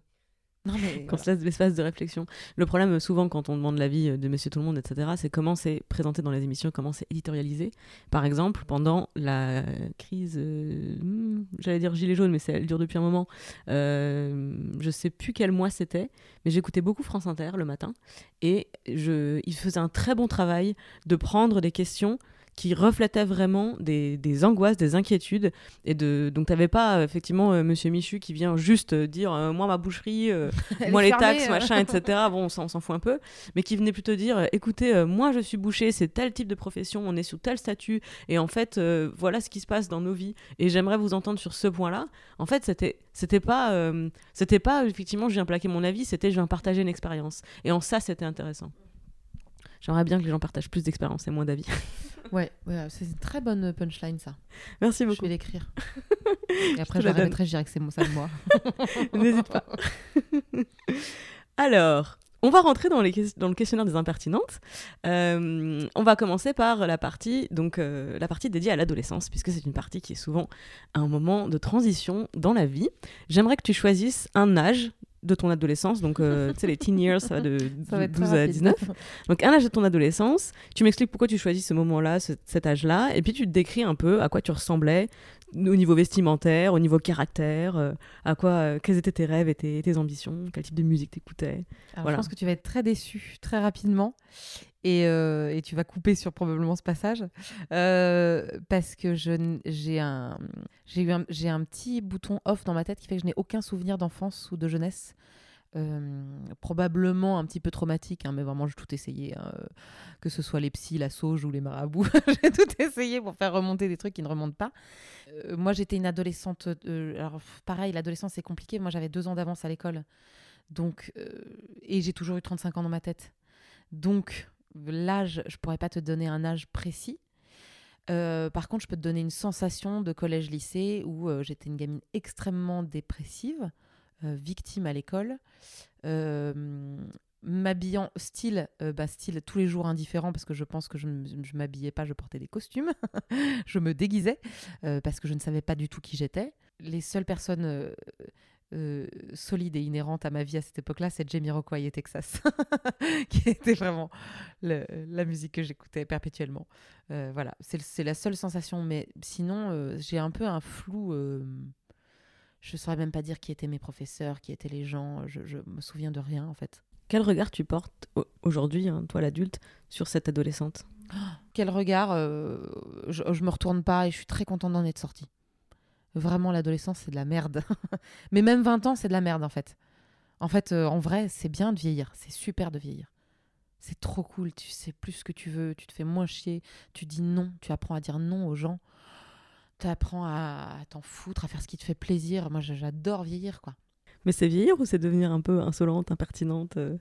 Non, mais. Qu'on se laisse l'espace de réflexion. Le problème, euh, souvent, quand on demande l'avis euh, de Monsieur Tout le Monde, etc., c'est comment c'est présenté dans les émissions, comment c'est éditorialisé. Par exemple, pendant la crise, euh, hmm, j'allais dire gilet jaune, mais c'est- elle dure depuis un moment. Euh, je sais plus quel mois c'était, mais j'écoutais beaucoup France Inter le matin, et je, il faisait un très bon travail de prendre des questions qui reflétaient vraiment des, des angoisses, des inquiétudes. Et de, donc, tu n'avais pas, euh, effectivement, euh, Monsieur Michu qui vient juste euh, dire euh, Moi, ma boucherie, moi les fermée, taxes, machin, etc. Bon, on s'en fout un peu, mais qui venait plutôt dire écoutez, moi je suis boucher, c'est tel type de profession, on est sous tel statut, et en fait, voilà ce qui se passe dans nos vies, et j'aimerais vous entendre sur ce point-là. En fait, c'était c'était pas euh, c'était pas effectivement je viens plaquer mon avis, c'était je viens partager une expérience, et en ça c'était intéressant. J'aimerais bien que les gens partagent plus d'expériences et moins d'avis. Ouais, ouais, c'est une très bonne punchline ça. Merci Je beaucoup. vais l'écrire. Et après, te je la répéterai, je dirai que c'est ça de moi. N'hésite pas. Alors, on va rentrer dans, les ques- dans le questionnaire des impertinentes. Euh, on va commencer par la partie, donc, euh, la partie dédiée à l'adolescence, puisque c'est une partie qui est souvent un moment de transition dans la vie. J'aimerais que tu choisisses un âge de ton adolescence, donc euh, tu sais, les teen years, ça va de Ça va être très 12 à rapide. 19. Donc un âge de ton adolescence, tu m'expliques pourquoi tu choisis ce moment-là, ce- cet âge-là, et puis tu te décris un peu à quoi tu ressemblais au niveau vestimentaire, au niveau caractère, euh, à quoi, euh, quels étaient tes rêves et tes, tes ambitions, quel type de musique t'écoutais. Voilà. Je pense que tu vas être très déçu très rapidement et, euh, et tu vas couper sur probablement ce passage parce que j'ai un eu un, j'ai un petit bouton off dans ma tête qui fait que je n'ai aucun souvenir d'enfance ou de jeunesse. Euh, probablement un petit peu traumatique, hein, mais vraiment j'ai tout essayé, hein, euh, que ce soit les psys, la sauge ou les marabouts, j'ai tout essayé pour faire remonter des trucs qui ne remontent pas. Euh, moi j'étais une adolescente, alors pareil, l'adolescence c'est compliqué, moi j'avais deux ans d'avance à l'école, donc et j'ai toujours eu 35 ans dans ma tête. Donc, l'âge, je pourrais pas te donner un âge précis. Par contre, je peux te donner une sensation de collège-lycée où j'étais une gamine extrêmement dépressive, victime à l'école, euh, m'habillant style, euh, bah, style tous les jours indifférent parce que je pense que je ne m'habillais pas, je portais des costumes, je me déguisais euh, parce que je ne savais pas du tout qui j'étais. Les seules personnes euh, euh, solide et inhérente à ma vie à cette époque-là, c'est Jamiroquai et Texas, qui était vraiment la musique que j'écoutais perpétuellement. Euh, voilà, c'est la seule sensation. Mais sinon, euh, j'ai un peu un flou. Je ne saurais même pas dire qui étaient mes professeurs, qui étaient les gens. Je, je me souviens de rien en fait. Quel regard tu portes au- aujourd'hui, hein, toi l'adulte, sur cette adolescente? Quel regard euh, je, je me retourne pas et je suis très contente d'en être sortie. Vraiment, l'adolescence, c'est de la merde. Mais même 20 ans, c'est de la merde, en fait. En fait, euh, en vrai, c'est bien de vieillir. C'est super de vieillir. C'est trop cool. Tu sais plus ce que tu veux. Tu te fais moins chier. Tu dis non. Tu apprends à dire non aux gens. Tu apprends à, à t'en foutre, à faire ce qui te fait plaisir. Moi, j'adore vieillir, quoi. Mais c'est vieillir ou c'est devenir un peu insolente, impertinente euh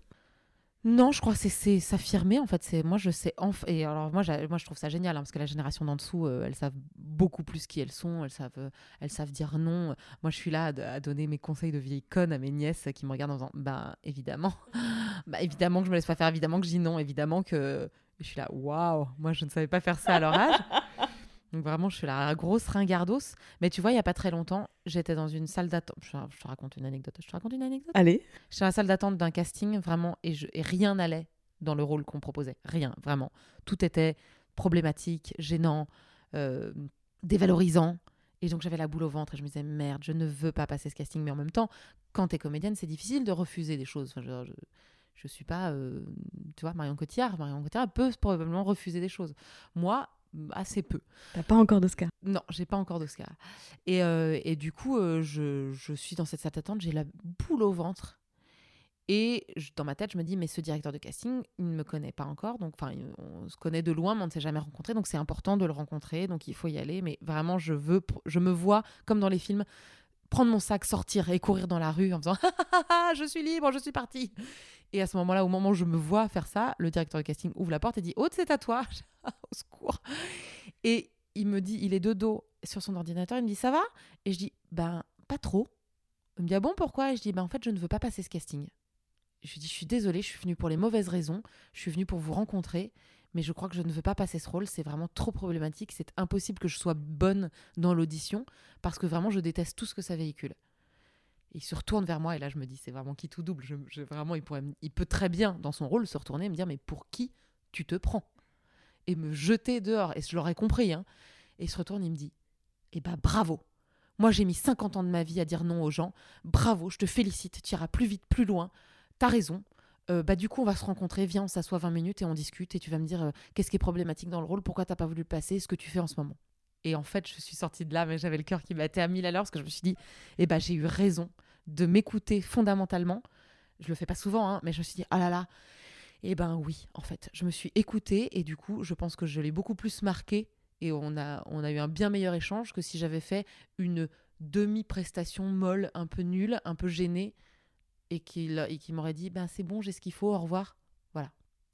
Non, je crois que c'est- s'affirmer en fait. C'est moi je sais enf- et alors moi moi je trouve ça génial hein, parce que la génération d'en dessous euh, elles savent beaucoup plus qui elles sont, elles savent euh, elles savent dire non. Moi je suis là à donner mes conseils de vieille conne à mes nièces qui me regardent en disant bah évidemment, bah évidemment que je me laisse pas faire, évidemment que je dis non, évidemment que je suis là waouh, moi je ne savais pas faire ça à leur âge. Donc vraiment, je suis la grosse ringardos. Mais tu vois, il y a pas très longtemps, j'étais dans une salle d'attente. Je, je te raconte une anecdote. Je te raconte une anecdote? Allez, J'étais dans la salle d'attente d'un casting, vraiment, et, je- et rien n'allait dans le rôle qu'on proposait. Rien, vraiment. Tout était problématique, gênant, euh, dévalorisant. Et donc j'avais la boule au ventre et je me disais, merde, je ne veux pas passer ce casting. Mais en même temps, quand t'es comédienne, c'est difficile de refuser des choses. Enfin, je, je, je suis pas, euh, tu vois, Marion Cotillard. Marion Cotillard peut probablement refuser des choses. Moi, assez peu. t'as pas encore d'Oscar. Non, j'ai pas encore d'Oscar. Et, euh, et du coup, euh, je, je suis dans cette salle d'attente, j'ai la boule au ventre. Et je- dans ma tête, je me dis, mais ce directeur de casting, il ne me connaît pas encore. Donc, enfin, on se connaît de loin, mais on ne s'est jamais rencontré. Donc, c'est important de le rencontrer. Donc, il faut y aller. Mais vraiment, je veux, je me vois comme dans les films, prendre mon sac, sortir et courir dans la rue en faisant, Ah, ah, ah, je suis libre, je suis partie. Et à ce moment-là, au moment où je me vois faire ça, le directeur de casting ouvre la porte et dit, Aude, c'est à toi. au secours. Et il me dit, il est de dos sur son ordinateur, il me dit ça va? Et je dis ben pas trop. Il me dit ah bon pourquoi? Et je dis ben en fait je ne veux pas passer ce casting. Je lui dis je suis désolée, je suis venue pour les mauvaises raisons, je suis venue pour vous rencontrer, mais je crois que je ne veux pas passer ce rôle, c'est vraiment trop problématique, c'est impossible que je sois bonne dans l'audition parce que vraiment je déteste tout ce que ça véhicule. Il se retourne vers moi et là je me dis c'est vraiment qui tout double. Je, vraiment il peut très bien dans son rôle se retourner et me dire mais pour qui tu te prends? Et me jeter dehors et je l'aurais compris hein. Et il se retourne, il me dit Eh bah bravo Moi j'ai mis 50 ans de ma vie à dire non aux gens. Bravo, je te félicite, tu iras plus vite, plus loin. T'as raison. Euh, bah du coup on va se rencontrer, viens on s'assoit 20 minutes et on discute et tu vas me dire euh, qu'est-ce qui est problématique dans le rôle, pourquoi t'as pas voulu le passer, ce que tu fais en ce moment. Et en fait je suis sortie de là mais j'avais le cœur qui battait à mille à l'heure parce que je me suis dit eh bah j'ai eu raison de m'écouter fondamentalement. Je le fais pas souvent hein, mais je me suis dit ah là là eh ben oui en fait je me suis écoutée et du coup je pense que je l'ai beaucoup plus marqué et on a, on a eu un bien meilleur échange que si j'avais fait une demi-prestation molle, un peu nulle, un peu gênée, et qu'il et qu'il m'aurait dit ben c'est bon, j'ai ce qu'il faut, au revoir. Voilà.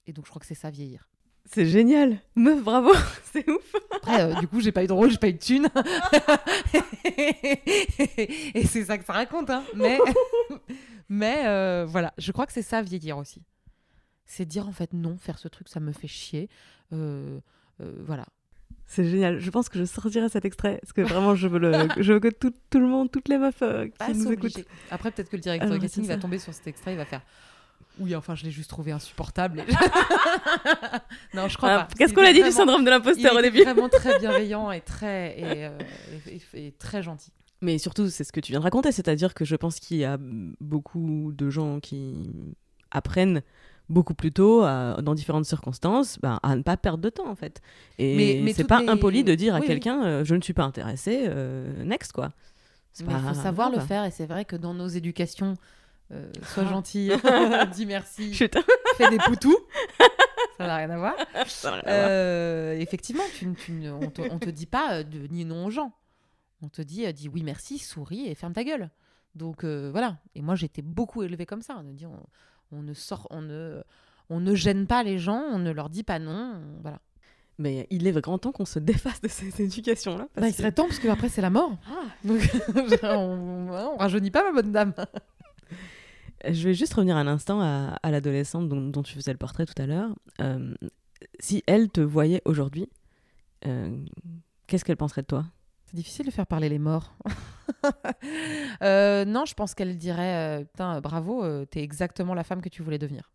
Et donc je crois que c'est ça vieillir. C'est génial. Meuf, bravo. c'est ouf. Après, euh, du coup, j'ai pas eu de rôle, j'ai pas eu de thune. et c'est ça que ça raconte. Hein. Mais, mais euh, voilà, je crois que c'est ça vieillir aussi. C'est dire en fait non, faire ce truc, ça me fait chier. Euh, voilà. C'est génial. Je pense que je sortirai cet extrait parce que vraiment, je veux, le, je veux que tout, tout le monde, toutes les meufs qui Ah, nous écoutent. Après, peut-être que le directeur Alors, de casting va tomber sur cet extrait, il va faire. Oui, enfin, je l'ai juste trouvé insupportable. et- non, je crois Ah, pas. Qu'est-ce qu'on a dit du syndrome de l'imposteur au début vraiment très bienveillant et très, et, euh, et- très gentil. Mais surtout, c'est ce que tu viens de raconter, c'est-à-dire que je pense qu'il y a beaucoup de gens qui apprennent beaucoup plus tôt, à- dans différentes circonstances, ben, à ne pas perdre de temps en fait. Et Mais- mais c'est pas les- impoli de dire à Oui, quelqu'un euh, je ne suis pas intéressé, euh, next quoi. Il faut savoir le faire, et c'est vrai que dans nos éducations, euh, sois Ah. gentil, dis merci, fais des poutous. Ça n'a rien à voir. Euh, effectivement, tu, on, te, on te dit pas euh, de ni non aux gens. On te dit, dis oui, merci, souris et ferme ta gueule. Donc euh, voilà. Et moi, j'étais beaucoup élevée comme ça. On, a dit, on, on ne sort, on ne, on ne gêne pas les gens, on ne leur dit pas non. on- voilà. Mais il est grand temps qu'on se défasse de ces éducations-là. parce Bah, il serait temps parce que après c'est la mort. Donc on, on rajeunit pas ma bonne dame. Je vais juste revenir un instant à, à l'adolescente dont, dont tu faisais le portrait tout à l'heure. Euh, si elle te voyait aujourd'hui, euh, qu'est-ce qu'elle penserait de toi? C'est difficile de faire parler les morts. Euh, non, je pense qu'elle dirait Putain, bravo, t'es exactement la femme que tu voulais devenir.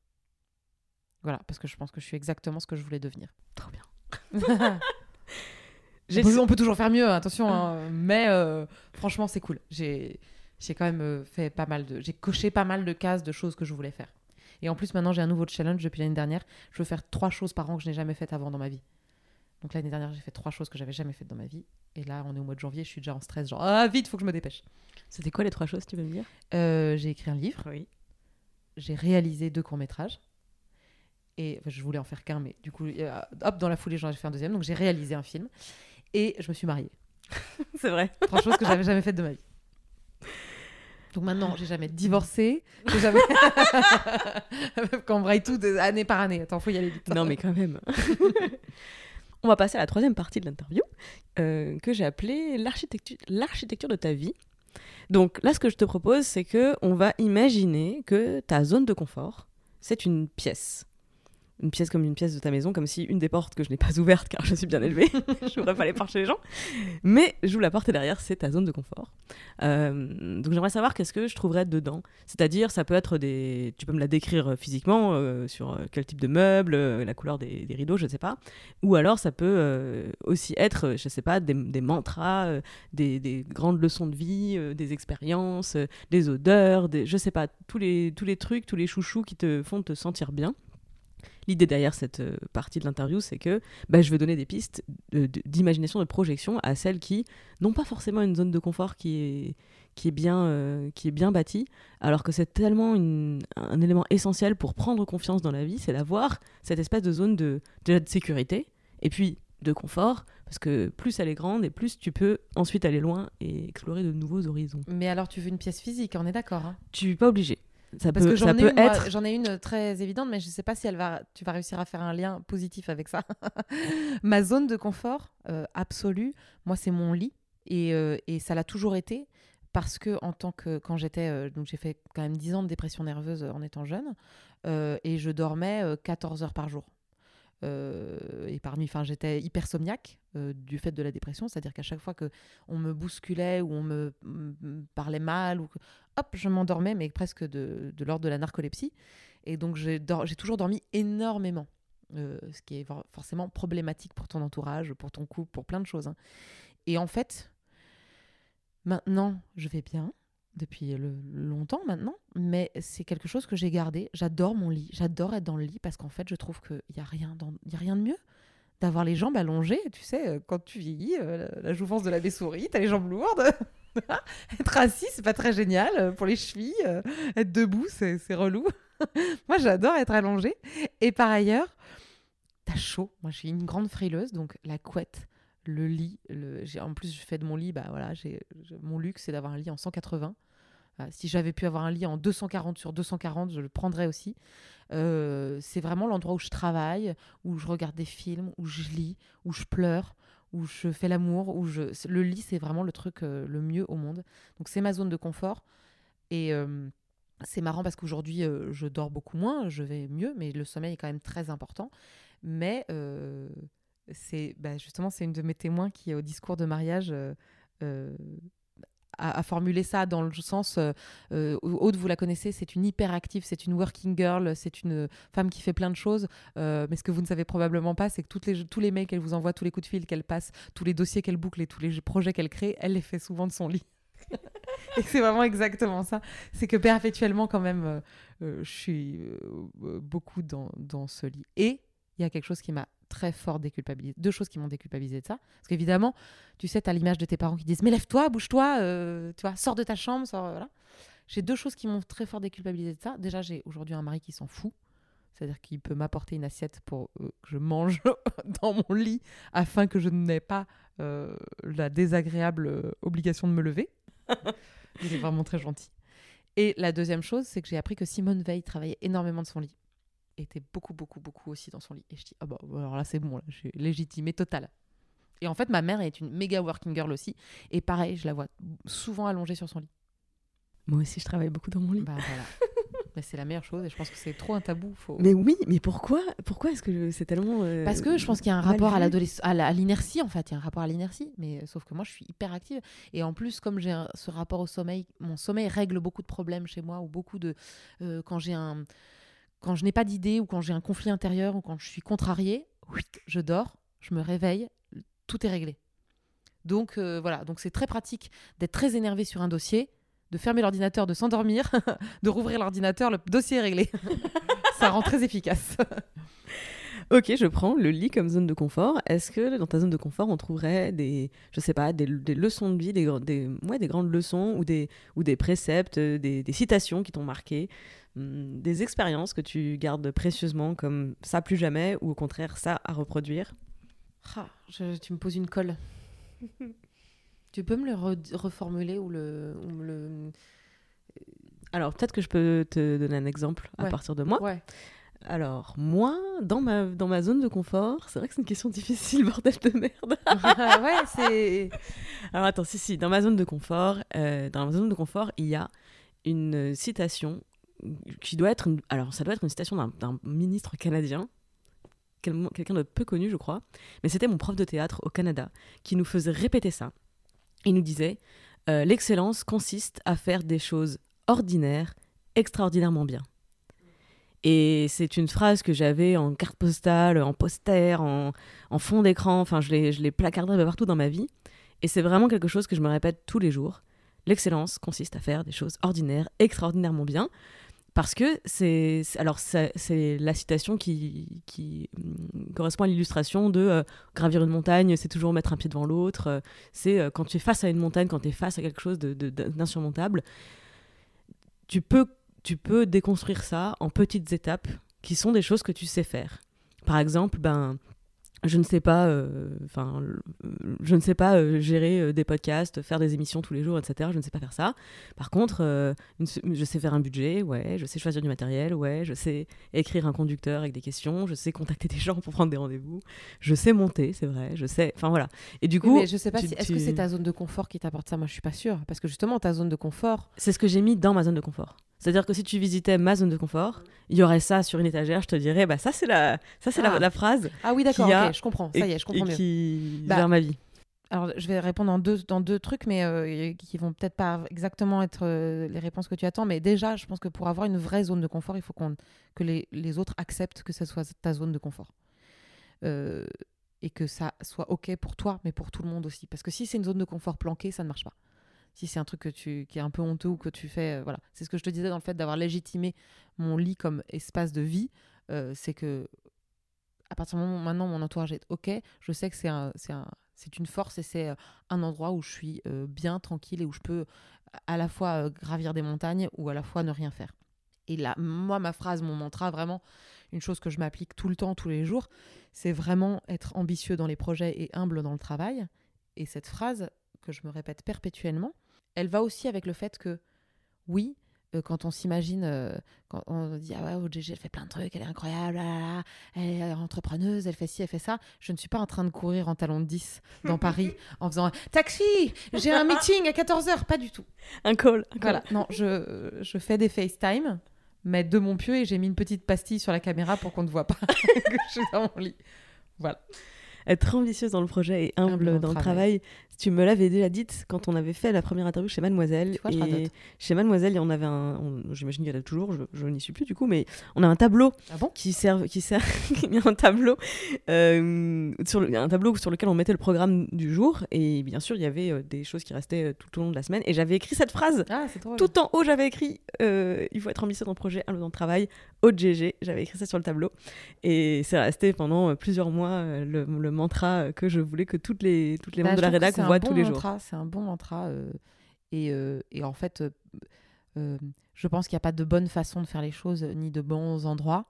Voilà, parce que je pense que je suis exactement ce que je voulais devenir. Trop bien. on, peut, on peut toujours faire mieux, hein, attention, hein, mais franchement, c'est cool. J'ai j'ai quand même euh, fait pas mal de. J'ai coché pas mal de cases de choses que je voulais faire. Et en plus, maintenant, j'ai un nouveau challenge depuis l'année dernière. Je veux faire trois choses par an que je n'ai jamais faites avant dans ma vie. Donc l'année dernière, j'ai fait trois choses que j'avais jamais faites dans ma vie. Et là, on est au mois de janvier, je suis déjà en stress, genre ah vite, faut que je me dépêche. C'était quoi les trois choses, tu veux me dire? Euh, j'ai écrit un livre, Oui. j'ai réalisé deux courts métrages. Et enfin, je voulais en faire qu'un, mais du coup, euh, hop, dans la foulée, j'en ai fait un deuxième. Donc j'ai réalisé un film et je me suis mariée. C'est vrai. Trois choses que j'avais jamais faites de ma vie. Donc maintenant, j'ai jamais divorcé, j'ai jamais. Quand on braille tout de- année par année. Attends, faut y aller vite. Non, mais quand même. On va passer à la troisième partie de l'interview euh, que j'ai appelée l'architecture, l'architecture de ta vie. Donc là, ce que je te propose, c'est que on va imaginer que ta zone de confort, c'est une pièce. Une pièce comme une pièce de ta maison, comme si une des portes que je n'ai pas ouverte car je suis bien élevée, je n'ouvrais pas les portes chez les gens, mais j'ouvre la porte et derrière, c'est ta zone de confort. Euh, donc j'aimerais savoir qu'est-ce que je trouverais dedans. C'est-à-dire, ça peut être des... Tu peux me la décrire euh, physiquement, euh, sur quel type de meuble, la couleur des, rideaux, je ne sais pas. Ou alors, ça peut aussi être, je ne sais pas, des, mantras, des, des grandes leçons de vie, des expériences, des odeurs, je ne sais pas, tous les, tous les trucs, tous les chouchous qui te font te sentir bien. L'idée derrière cette euh, partie de l'interview, c'est que bah, je vais donner des pistes de- d'imagination, de, projection à celles qui n'ont pas forcément une zone de confort qui est, qui est, bien, euh, qui est bien bâtie, alors que c'est tellement une- un élément essentiel pour prendre confiance dans la vie, c'est d'avoir cette espèce de zone de, déjà de sécurité et puis de confort, parce que plus elle est grande et plus tu peux ensuite aller loin et explorer de nouveaux horizons. Mais alors, tu veux une pièce physique, on est d'accord. hein? Tu n'es pas obligé. Ça Parce peut, que j'en ai, peut une, moi, être... j'en ai une très évidente, mais je sais pas si elle va, tu vas réussir à faire un lien positif avec ça. Ma zone de confort euh, absolue, moi, c'est mon lit. Et, euh, et ça l'a toujours été. Parce que, en tant que. Quand j'étais. euh, donc, j'ai fait quand même 10 ans de dépression nerveuse en étant jeune. euh, et je dormais euh, 14 heures par jour. Euh, et par nuit, enfin, j'étais hypersomniaque euh, du fait de la dépression, c'est-à-dire qu'à chaque fois que on me bousculait ou on me, parlait mal ou que, hop, je m'endormais, mais presque de, l'ordre de la narcolepsie. Et donc, j'ai toujours dormi énormément. Euh, ce qui est for- forcément problématique pour ton entourage, pour ton couple, pour plein de choses. hein. Et en fait, maintenant, je vais bien, depuis longtemps maintenant, mais c'est quelque chose que j'ai gardé. J'adore mon lit, j'adore être dans le lit parce qu'en fait, je trouve qu'il n'y a rien de mieux d'avoir les jambes allongées. Tu sais, euh, quand tu vieillis, euh, la, jouvence de la souris, t'as les jambes lourdes. être assis, c'est pas très génial euh, pour les chevilles. être debout, c'est relou. Moi, j'adore être allongée. Et par ailleurs, t'as chaud. Moi, je suis une grande frileuse, donc la couette, le lit. En plus, je fais de mon lit, bah voilà, j'ai mon luxe, c'est d'avoir un lit en 180. Voilà, si j'avais pu avoir un lit en 240 sur 240, je le prendrais aussi. Euh, c'est vraiment l'endroit où je travaille, où je regarde des films, où je lis, où je pleure, où je fais l'amour, où je... le lit, c'est vraiment le truc euh, le mieux au monde. Donc c'est ma zone de confort. Et euh, c'est marrant parce qu'aujourd'hui, euh, je dors beaucoup moins, je vais mieux, mais le sommeil est quand même très important. Mais euh, c'est bah, justement, c'est une de mes témoins qui, au discours de mariage, euh, a formulé ça dans le sens euh, euh, Aude, vous la connaissez, c'est une hyperactive, c'est une working girl, c'est une femme qui fait plein de choses. Euh, mais ce que vous ne savez probablement pas, c'est que toutes les, tous les mails qu'elle vous envoie, tous les coups de fil qu'elle passe, tous les dossiers qu'elle boucle et tous les projets qu'elle crée, elle les fait souvent de son lit. et c'est vraiment exactement ça. C'est que perpétuellement, quand même, euh, je suis beaucoup dans, dans ce lit. Et il y a quelque chose qui m'a très fort déculpabilisé. Deux choses qui m'ont déculpabilisé de ça. Parce qu'évidemment, tu sais, tu as l'image de tes parents qui disent Mais lève-toi, bouge-toi, euh, tu vois, sors de ta chambre, sors. Voilà. J'ai deux choses qui m'ont très fort déculpabilisé de ça. Déjà, j'ai aujourd'hui un mari qui s'en fout. C'est-à-dire qu'il peut m'apporter une assiette pour euh, que je mange dans mon lit afin que je n'ai pas euh, la désagréable euh, obligation de me lever. Il est vraiment très gentil. Et la deuxième chose, c'est que j'ai appris que Simone Veil travaillait énormément de son lit. Était beaucoup, beaucoup, beaucoup aussi dans son lit. Et je dis, ah bah, alors là, c'est bon, là, je suis légitimée totale. Et en fait, ma mère est une méga working girl aussi. Et pareil, je la vois souvent allongée sur son lit. Moi aussi, je travaille beaucoup dans mon lit. Bah voilà. Mais c'est la meilleure chose et je pense que c'est trop un tabou. Faut... Mais oui, mais pourquoi Pourquoi est-ce que c'est tellement. euh, Parce que je pense qu'il y a un rapport à à l'inertie en fait. Il y a un rapport à l'inertie, mais euh, sauf que moi je suis hyper active. Et en plus, comme j'ai ce rapport au sommeil, mon sommeil règle beaucoup de problèmes chez moi ou beaucoup de euh, quand j'ai un quand je n'ai pas d'idée ou quand j'ai un conflit intérieur ou quand je suis contrariée, je dors, je me réveille, tout est réglé. Donc euh, voilà, donc c'est très pratique d'être très énervé sur un dossier, de fermer l'ordinateur, de s'endormir, de rouvrir l'ordinateur, le dossier est réglé. Ça rend très efficace. Ok, je prends le lit comme zone de confort. Est-ce que dans ta zone de confort, on trouverait des, je sais pas, des, leçons de vie, des, ouais, des grandes leçons ou des, ou des préceptes, euh, des, citations qui t'ont marqué, des expériences que tu gardes précieusement comme ça plus jamais ou au contraire ça à reproduire Ah, je- tu me poses une colle. tu peux me le re- reformuler ou le, ou me le... Alors peut-être que je peux te donner un exemple à partir de moi. Ouais. Alors moi, dans ma, dans ma zone de confort, c'est vrai que c'est une question difficile, bordel de merde. ouais, c'est. Alors attends, si, si, dans ma zone de confort, euh, dans ma zone de confort, il y a une citation qui doit être, alors ça doit être une citation d'un- ministre canadien, quel- quelqu'un de peu connu, je crois, mais c'était mon prof de théâtre au Canada qui nous faisait répéter ça. Il nous disait euh, l'excellence consiste à faire des choses ordinaires extraordinairement bien. Et c'est une phrase que j'avais en carte postale, en poster, en, fond d'écran, enfin je l'ai je l'ai placardée partout dans ma vie. Et c'est vraiment quelque chose que je me répète tous les jours. L'excellence consiste à faire des choses ordinaires, extraordinairement bien. Parce que c'est. Alors, c'est la citation qui, qui hum, correspond à l'illustration de euh, gravir une montagne, c'est toujours mettre un pied devant l'autre. euh, c'est euh, quand tu es face à une montagne, quand tu es face à quelque chose d'insurmontable, tu peux, tu peux déconstruire ça en petites étapes qui sont des choses que tu sais faire. Par exemple, ben, je ne sais pas, euh, enfin, euh, je ne sais pas euh, gérer euh, des podcasts, faire des émissions tous les jours, etc. Je ne sais pas faire ça. Par contre, une je sais faire un budget, ouais. Je sais choisir du matériel, ouais. Je sais écrire un conducteur avec des questions. Je sais contacter des gens pour prendre des rendez-vous. Je sais monter, c'est vrai. Je sais, enfin voilà. Et du Oui, coup, mais je sais pas si. Est-ce tu- que c'est ta zone de confort qui t'apporte ça? Moi, je suis pas sûre. Parce que justement, ta zone de confort. c'est ce que j'ai mis dans ma zone de confort. C'est-à-dire que si tu visitais ma zone de confort, il y aurait ça sur une étagère. Je te dirais, bah ça c'est la, ça c'est la, Ah. la phrase Ah oui, d'accord, Qui a- ok, je comprends. Ça y est, je comprends et mieux. qui Bah, vers ma vie. Alors, je vais répondre en deux, dans deux trucs, mais euh, qui vont peut-être pas exactement être euh, les réponses que tu attends. Mais déjà, je pense que pour avoir une vraie zone de confort, il faut qu'on que les, les autres acceptent que ce soit ta zone de confort. Euh, et que ça soit OK pour toi, mais pour tout le monde aussi. Parce que si c'est une zone de confort planquée, ça ne marche pas. Si c'est un truc que tu, qui est un peu honteux ou que tu fais. euh, voilà. C'est ce que je te disais dans le fait d'avoir légitimé mon lit comme espace de vie. euh, c'est que à partir du moment où maintenant mon entourage est OK, je sais que c'est un, c'est un, c'est une force et c'est euh, un endroit où je suis bien tranquille et où je peux à la fois gravir des montagnes ou à la fois ne rien faire. Et là, moi, ma phrase, mon mantra, vraiment, une chose que je m'applique tout le temps, tous les jours, c'est vraiment être ambitieux dans les projets et humble dans le travail. Et cette phrase, que je me répète perpétuellement, elle va aussi avec le fait que, oui, euh, quand on s'imagine, euh, quand on dit ah ouais, OGG, elle fait plein de trucs, elle est incroyable, là, là, là, elle est entrepreneuse, elle fait ci, elle fait ça. Je ne suis pas en train de courir en talon de 10 dans Paris en faisant taxi, j'ai un meeting à 14h, pas du tout. Un call. un call. Voilà, non, je, je fais des FaceTime, mais de mon pieu et j'ai mis une petite pastille sur la caméra pour qu'on ne voit pas que je suis dans mon lit. Voilà. Être ambitieuse dans le projet et humble, dans le travail. Tu me l'avais déjà dit quand on avait fait la première interview chez Mademoiselle. Vois, et chez Mademoiselle, on avait un. J'imagine qu'il y en a toujours, je, je n'y suis plus du coup, mais on a un tableau Ah bon? qui sert. Qui sert il y a un tableau, euh, sur le- un tableau sur lequel on mettait le programme du jour. Et bien sûr, il y avait euh, des choses qui restaient euh, tout au long de la semaine. Et j'avais écrit cette phrase. Ah. Tout en haut, j'avais écrit il faut être ambitieux dans le projet, humble dans le travail, OGG. J'avais écrit ça sur le tableau. Et c'est resté pendant plusieurs mois le, le mantra que je voulais que toutes les, toutes les Bah, membres de la rédac c'est un voient bon tous les jours. mantra, C'est un bon mantra. euh, et, euh, et en fait, euh, je pense qu'il n'y a pas de bonne façon de faire les choses, ni de bons endroits.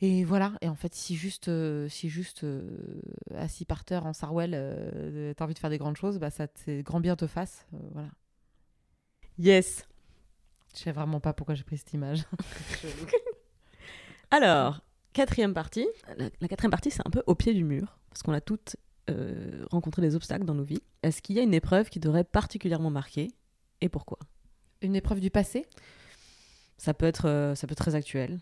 Et voilà. Et en fait, si juste, euh, si juste euh, assis par terre en Sarwell, euh, t'as envie de faire des grandes choses, bah, ça, c'est grand bien te fasse. euh, voilà. Yes. Je sais vraiment pas pourquoi j'ai pris cette image. Alors, quatrième partie. La, la quatrième partie, c'est un peu au pied du mur, parce qu'on a toutes euh, rencontré des obstacles dans nos vies. Est-ce qu'il y a une épreuve qui t'aurait particulièrement marqué et pourquoi? Une épreuve du passé? ça peut, être, euh, ça peut être très actuel.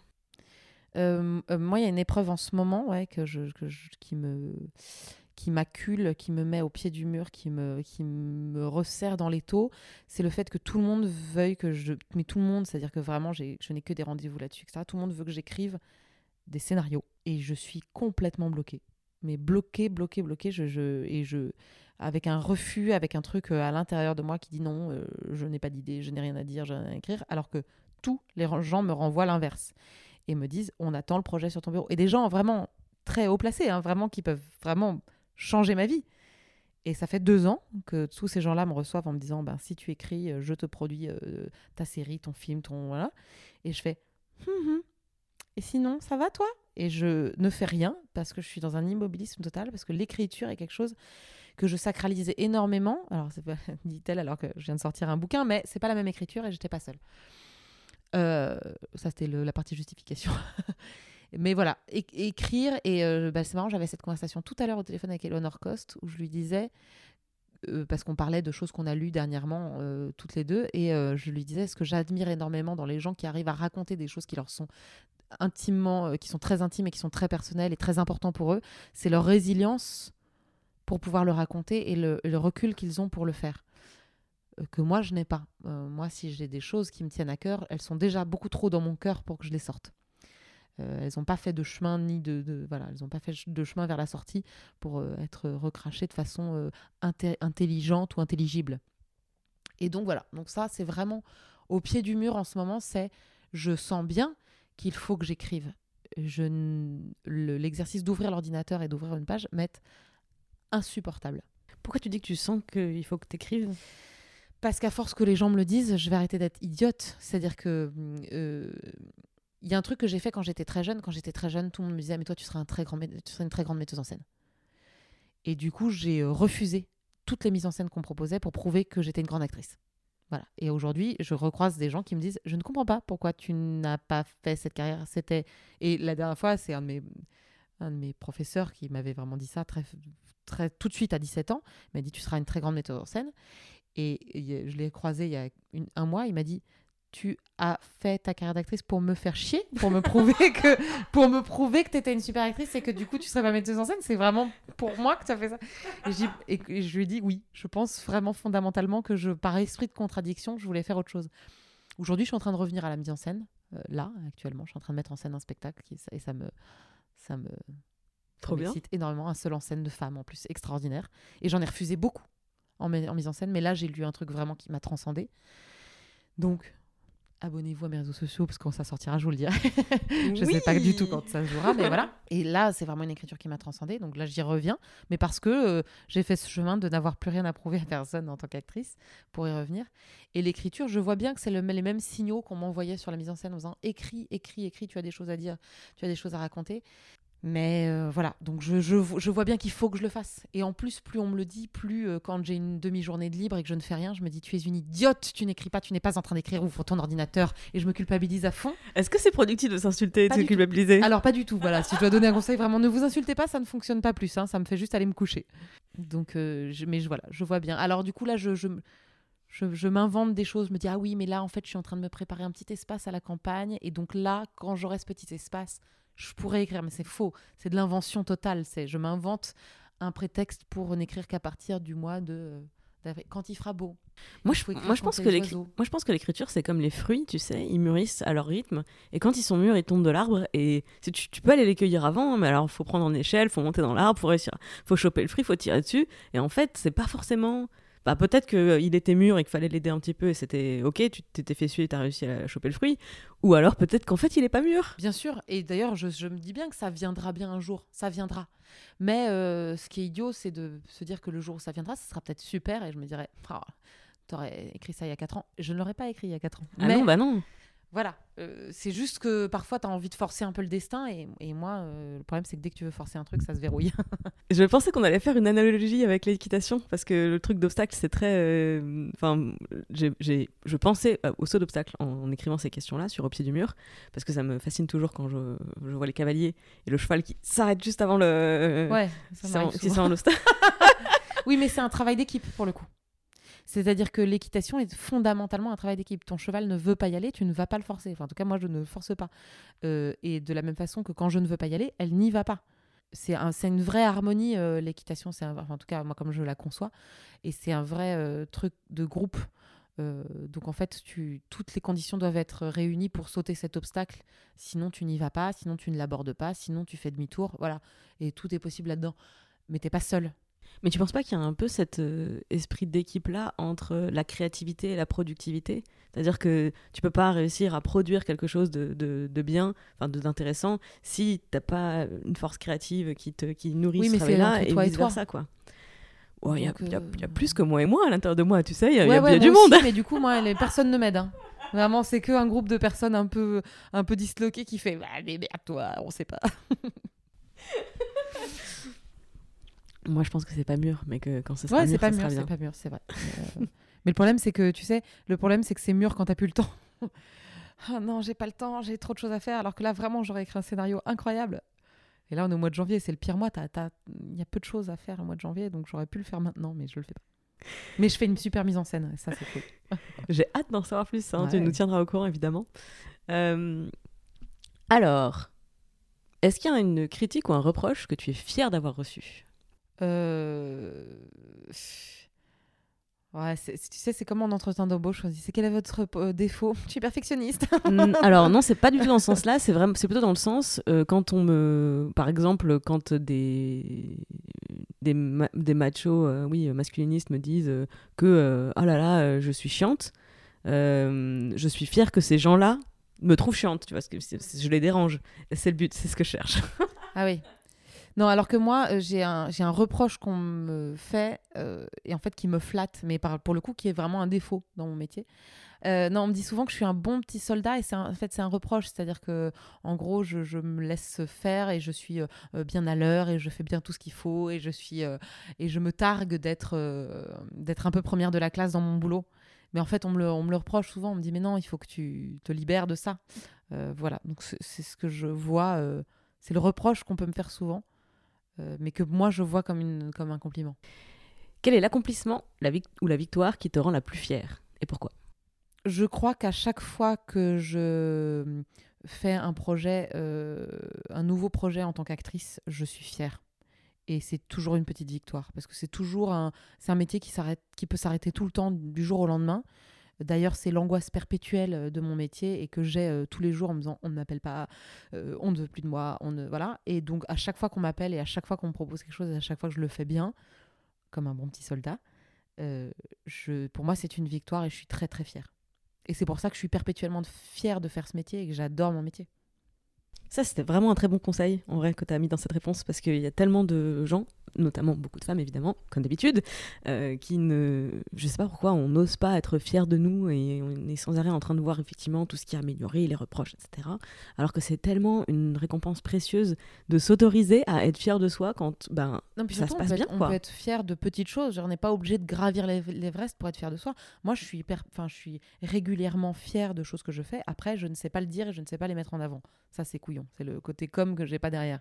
Euh, euh, moi, il y a une épreuve en ce moment ouais, que je, que je- qui me qui m'accule, qui me met au pied du mur, qui me, qui me resserre dans les taux, c'est le fait que tout le monde veuille que je... Mais tout le monde, c'est-à-dire que vraiment, je n'ai que des rendez-vous là-dessus, etc. Tout le monde veut que j'écrive des scénarios. Et je suis complètement bloquée. Mais bloquée, bloquée, bloquée. Je, je, et je, avec un refus, avec un truc euh, à l'intérieur de moi qui dit non, euh, je n'ai pas d'idée, je n'ai rien à dire, je n'ai rien à écrire. Alors que tous les gens me renvoient l'inverse et me disent on attend le projet sur ton bureau. Et des gens vraiment très haut placés, hein, vraiment qui peuvent vraiment changer ma vie. Et ça fait deux ans que tous ces gens-là me reçoivent en me disant ben, si tu écris, euh, je te produis ta série, ton film, ton. Voilà. Et je fais Hum, hum. Et sinon, ça va toi? Et je ne fais rien parce que je suis dans un immobilisme total, parce que l'écriture est quelque chose que je sacralisais énormément. Alors, c'est pas, dit-elle, alors que je viens de sortir un bouquin, mais c'est pas la même écriture et j'étais pas seule. Euh, ça, c'était la partie justification. Mais voilà, écrire, et euh, bah, c'est marrant, j'avais cette conversation tout à l'heure au téléphone avec Eleanor Cost, où je lui disais, euh, parce qu'on parlait de choses qu'on a lues dernièrement, toutes les deux, et je lui disais ce que j'admire énormément dans les gens qui arrivent à raconter des choses qui leur sont intimement, euh, qui sont très intimes et qui sont très personnelles et très importants pour eux, c'est leur résilience pour pouvoir le raconter et le, recul qu'ils ont pour le faire. Euh, Que moi, je n'ai pas. Euh, moi, si j'ai des choses qui me tiennent à cœur, elles sont déjà beaucoup trop dans mon cœur pour que je les sorte. Elles n'ont pas fait de chemin ni de, voilà, elles ont pas fait de chemin vers la sortie pour être recrachées de façon intelligente ou intelligible. Et donc voilà. Donc ça, c'est vraiment au pied du mur en ce moment. C'est je sens bien qu'il faut que j'écrive. Je n- l'exercice d'ouvrir l'ordinateur et d'ouvrir une page m'est insupportable. Pourquoi tu dis que tu sens qu'il faut que tu écrives Parce qu'à force que les gens me le disent, je vais arrêter d'être idiote. C'est-à-dire que euh, il y a un truc que j'ai fait quand j'étais très jeune. Quand j'étais très jeune, tout le monde me disait mais toi tu seras un très grand, tu seras une très grande metteuse en scène. Et du coup, j'ai euh, refusé toutes les mises en scène qu'on proposait pour prouver que j'étais une grande actrice. Voilà. Et aujourd'hui, je recroise des gens qui me disent je ne comprends pas pourquoi tu n'as pas fait cette carrière. C'était et la dernière fois, c'est un de mes un de mes professeurs qui m'avait vraiment dit ça très très tout de suite à 17 ans. Il m'a dit tu seras une très grande metteuse en scène. Et je l'ai croisé il y a un mois. Il m'a dit Tu as fait ta carrière d'actrice pour me faire chier, pour me prouver que pour me prouver que tu étais une super actrice et que du coup tu serais pas metteuse en scène. C'est vraiment pour moi que tu as fait ça. Et, je et- lui ai dit Oui, je pense vraiment fondamentalement que je, par esprit de contradiction, je voulais faire autre chose. Aujourd'hui, je suis en train de revenir à la mise en scène. euh, là, actuellement, je suis en train de mettre en scène un spectacle qui, et ça me. Ça me Trop bien. énormément, un seul en scène de femme en plus, extraordinaire. Et j'en ai refusé beaucoup en, en mise en scène, mais là j'ai lu un truc vraiment qui m'a transcendé. Donc, abonnez-vous à mes réseaux sociaux parce que quand ça sortira, je vous le dirai. je sais pas du tout quand ça se jouera, mais voilà. Et là, c'est vraiment une écriture qui m'a transcendée, donc là j'y reviens, mais parce que euh, j'ai fait ce chemin de n'avoir plus rien à prouver à personne en tant qu'actrice pour y revenir. Et l'écriture, je vois bien que c'est le- les mêmes signaux qu'on m'envoyait sur la mise en scène en disant écris, écris, écris, tu as des choses à dire, tu as des choses à raconter. Mais euh, voilà, donc je, je, je vois bien qu'il faut que je le fasse. Et en plus, plus on me le dit, plus euh, quand j'ai une demi-journée de libre et que je ne fais rien, je me dis tu es une idiote, tu n'écris pas, tu n'es pas en train d'écrire, ouvre ton ordinateur. Et je me culpabilise à fond. Est-ce que c'est productif de s'insulter et de se culpabiliser? Alors pas du tout, voilà. Si je dois donner un conseil, vraiment ne vous insultez pas, ça ne fonctionne pas plus. hein, ça me fait juste aller me coucher. Donc, euh, je- mais je, voilà, je vois bien. Alors du coup là, je, je, je, je m'invente des choses, je me dis ah oui, mais là en fait, je suis en train de me préparer un petit espace à la campagne, et donc là, quand j'aurai ce petit espace, je pourrais écrire. Mais c'est faux, c'est de l'invention totale. C'est je m'invente un prétexte pour n'écrire qu'à partir du mois de euh, d'avril. quand il fera beau. Moi, je, moi, je pense que moi, je pense que l'écriture, c'est comme les fruits, tu sais, ils mûrissent à leur rythme, et quand ils sont mûrs, ils tombent de l'arbre, et si tu, tu peux aller les cueillir avant, mais alors faut prendre en échelle, faut monter dans l'arbre, faut réussir, faut choper le fruit, faut tirer dessus, et en fait, c'est pas forcément... Bah, peut-être qu'il était mûr et qu'il fallait l'aider un petit peu, et c'était ok, tu t'étais fait suer et t'as réussi à choper le fruit, ou alors peut-être qu'en fait, il est pas mûr. Bien sûr, et d'ailleurs, je, je me dis bien que ça viendra bien un jour, ça viendra. Mais euh, ce qui est idiot, c'est de se dire que le jour où ça viendra, ça sera peut-être super, et je me dirais, Ah, t'aurais écrit ça il y a 4 ans. Je ne l'aurais pas écrit il y a 4 ans. Ah Mais non, bah non. Voilà, euh, c'est juste que parfois, tu as envie de forcer un peu le destin, et, et moi, euh, le problème, c'est que dès que tu veux forcer un truc, ça se verrouille. Je pensais qu'on allait faire une analogie avec l'équitation parce que le truc d'obstacle c'est très. euh, Enfin, je pensais au saut d'obstacle en, en écrivant ces questions-là sur au pied du mur parce que ça me fascine toujours quand je, je vois les cavaliers et le cheval qui s'arrête juste avant le. ouais, ça qui souvent. s'en obstacle. Oui, mais c'est un travail d'équipe pour le coup. C'est-à-dire que l'équitation est fondamentalement un travail d'équipe. Ton cheval ne veut pas y aller, tu ne vas pas le forcer. Enfin, en tout cas, moi, je ne le force pas. Euh, et de la même façon que quand je ne veux pas y aller, elle n'y va pas. C'est un, une vraie harmonie, euh, l'équitation. C'est en tout cas, moi, comme je la conçois. Et c'est un vrai euh, truc de groupe. Donc, en fait, toutes les conditions doivent être réunies pour sauter cet obstacle. Sinon, tu n'y vas pas. Sinon, tu ne l'abordes pas. Sinon, tu fais demi-tour. Voilà. Et tout est possible là-dedans. Mais t'es pas seul. Mais tu penses pas qu'il y a un peu cet euh, esprit d'équipe-là entre la créativité et la productivité? C'est-à-dire que tu peux pas réussir à produire quelque chose de, de, de bien, enfin d'intéressant, si t'as pas une force créative qui, te, qui nourrit Oui, ce mais c'est travail-là et toi et vice-versa, quoi. Il y, a- y euh, il y a plus que moi et moi à l'intérieur de moi, tu sais, il y a, y Ouais, du monde. mais du coup, moi, les personne ne m'aide. hein. Vraiment, c'est que un groupe de personnes un peu, un peu disloquées qui fait bah, mais merde, toi, on sait pas. Moi, je pense que c'est pas mûr, mais que quand ce sera Ouais, mûr, c'est pas mûr, c'est pas mûr, c'est vrai. Mais, euh, mais le problème, c'est que tu sais, le problème, c'est que c'est mûr quand t'as plus le temps. ah non, j'ai pas le temps, j'ai trop de choses à faire. Alors que là, vraiment, j'aurais écrit un scénario incroyable. Et là, on est au mois de janvier, c'est le pire mois. Il y a peu de choses à faire au mois de janvier, donc j'aurais pu le faire maintenant, mais je le fais pas. Mais je fais une super mise en scène, et ça, c'est cool. J'ai hâte d'en savoir plus, hein, tu nous tiendras au courant, évidemment. Euh, Alors, est-ce qu'il y a une critique ou un reproche que tu es fier d'avoir reçu? Euh, Ouais, tu sais, c'est comme en entretien d'embauche. On dit c'est quel est votre euh, défaut? Je suis perfectionniste. Alors non, c'est pas du tout dans ce sens-là. C'est vraiment, c'est plutôt dans le sens euh, quand on me, par exemple, quand des des, ma- des machos, euh, oui, masculinistes me disent euh, que euh, oh là là, euh, je suis chiante. euh, je suis fière que ces gens-là me trouvent chiante, tu vois, parce que je les dérange. C'est le but, c'est ce que je cherche. Ah oui. Non, alors que moi, euh, j'ai un, j'ai un reproche qu'on me fait, euh, et en fait qui me flatte, mais pour le coup qui est vraiment un défaut dans mon métier. Euh, non, on me dit souvent que je suis un bon petit soldat, et c'est un- en fait c'est un reproche, c'est-à-dire que en gros, je, me laisse faire, et je suis bien à l'heure, et je fais bien tout ce qu'il faut, et je, suis, et je me targue d'être d'être un peu première de la classe dans mon boulot. Mais en fait, on me, le, on me le reproche souvent, on me dit mais non, il faut que tu te libères de ça. Voilà, donc c'est ce que je vois, c'est le reproche qu'on peut me faire souvent. Euh, mais que moi je vois comme, une, comme un compliment. Quel est l'accomplissement la ou la victoire qui te rend la plus fière et pourquoi? Je crois qu'à chaque fois que je fais un projet, euh, un nouveau projet en tant qu'actrice, je suis fière. Et c'est toujours une petite victoire parce que c'est toujours un, c'est un métier qui s'arrête, qui peut s'arrêter tout le temps du jour au lendemain. D'ailleurs, c'est l'angoisse perpétuelle euh, de mon métier et que j'ai euh, tous les jours en me disant on ne m'appelle pas, euh, on ne veut plus de moi, on ne voilà. Et donc à chaque fois qu'on m'appelle et à chaque fois qu'on me propose quelque chose à chaque fois que je le fais bien, comme un bon petit soldat, je, pour moi c'est une victoire et je suis très très fière. Et c'est pour ça que je suis perpétuellement fière de faire ce métier et que j'adore mon métier. Ça, c'était vraiment un très bon conseil, en vrai, que tu as mis dans cette réponse, parce qu'il y a tellement de gens notamment beaucoup de femmes évidemment, comme d'habitude, euh, qui ne, je sais pas pourquoi, on n'ose pas être fier de nous et on est sans arrêt en train de voir effectivement tout ce qui est amélioré, les reproches, etc. Alors que c'est tellement une récompense précieuse de s'autoriser à être fier de soi quand ben Non, puis ça surtout, se passe on bien être, on quoi. peut être fier de petites choses. Genre, on n'est pas obligé de gravir l'Ev- l'Everest pour être fier de soi. Moi, je suis hyper, enfin, je suis régulièrement fier de choses que je fais. Après, je ne sais pas le dire et je ne sais pas les mettre en avant. Ça, c'est C'est le côté com que j'ai pas derrière.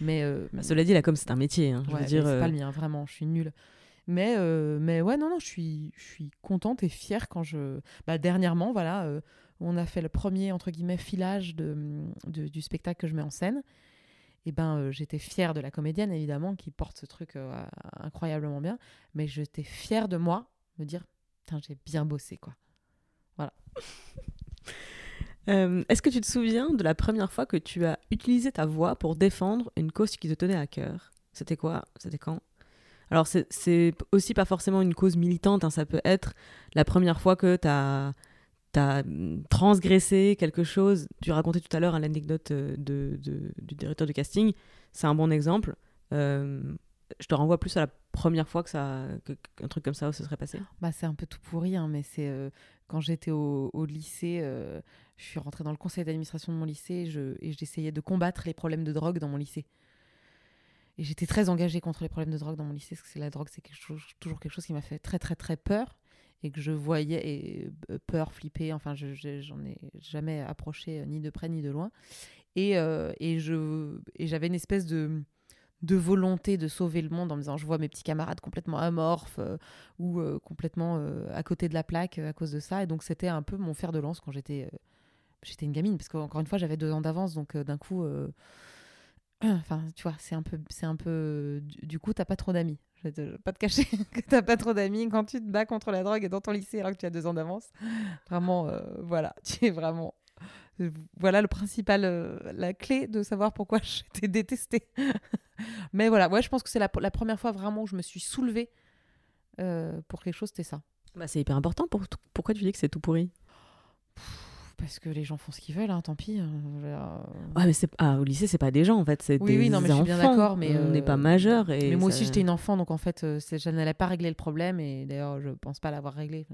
Mais euh, Bah, cela dit, là comme c'est un métier, hein, je ouais, veux dire. c'est euh, pas le mien, vraiment. Je suis nulle. Mais, euh, mais ouais, non, non, je suis, je suis contente et fière quand je. Bah, dernièrement, voilà, on a fait le premier, entre guillemets, filage de, de- du spectacle que je mets en scène. Et ben, j'étais fière de la comédienne, évidemment, qui porte ce truc incroyablement bien. Mais j'étais fière de moi, me dire, putain, j'ai bien bossé, quoi. Euh, Est-ce que tu te souviens de la première fois que tu as utilisé ta voix pour défendre une cause qui te tenait à cœur? C'était quoi? C'était quand? Alors, c'est- aussi pas forcément une cause militante, hein, ça peut être la première fois que tu as, transgressé quelque chose. Tu racontais tout à l'heure hein, l'anecdote euh, de, de- du directeur du casting, c'est un bon exemple. Euh, je te renvoie plus à la première fois que ça, qu'un truc comme ça se serait passé. Bah, c'est un peu tout pourri, hein, mais c'est quand j'étais au, lycée, euh, je suis rentrée dans le conseil d'administration de mon lycée et je- et j'essayais de combattre les problèmes de drogue dans mon lycée. Et j'étais très engagée contre les problèmes de drogue dans mon lycée, parce que la drogue, c'est toujours quelque chose qui m'a fait très, très, très peur. Et que je voyais, et euh, peur, flipper, enfin, je- je- j'en ai jamais approché euh, ni de près ni de loin. Et j'avais une espèce de, de volonté de sauver le monde en me disant je vois mes petits camarades complètement amorphes euh, ou euh, complètement euh, à côté de la plaque à cause de ça. Et donc, c'était un peu mon fer de lance quand j'étais j'étais une gamine. Parce qu'encore une fois, j'avais deux ans d'avance. Donc, d'un coup, enfin, tu vois, c'est un peu. c'est un peu Du, coup, t'as pas trop d'amis. Je vais te- pas te cacher que t'as pas trop d'amis quand tu te bats contre la drogue et dans ton lycée alors que tu as deux ans d'avance. Vraiment, voilà, tu es vraiment. Voilà le principal, euh, la clé de savoir pourquoi j'étais détestée. Mais voilà, ouais, je pense que c'est la, la première fois vraiment où je me suis soulevée euh, pour quelque chose, c'était ça. Bah, c'est hyper important. Pour, pourquoi tu dis que c'est tout pourri? Parce que les gens font ce qu'ils veulent, hein, tant pis. hein, euh, Ouais, mais c'est ah, au lycée, c'est pas des gens en fait, c'est Oui, des oui, non, mais je suis bien enfants. d'accord, mais, on n'est euh, pas majeur. Et Mais moi ça- aussi, j'étais une enfant, donc en fait, je n'allais pas régler le problème. Et d'ailleurs, je pense pas l'avoir réglé.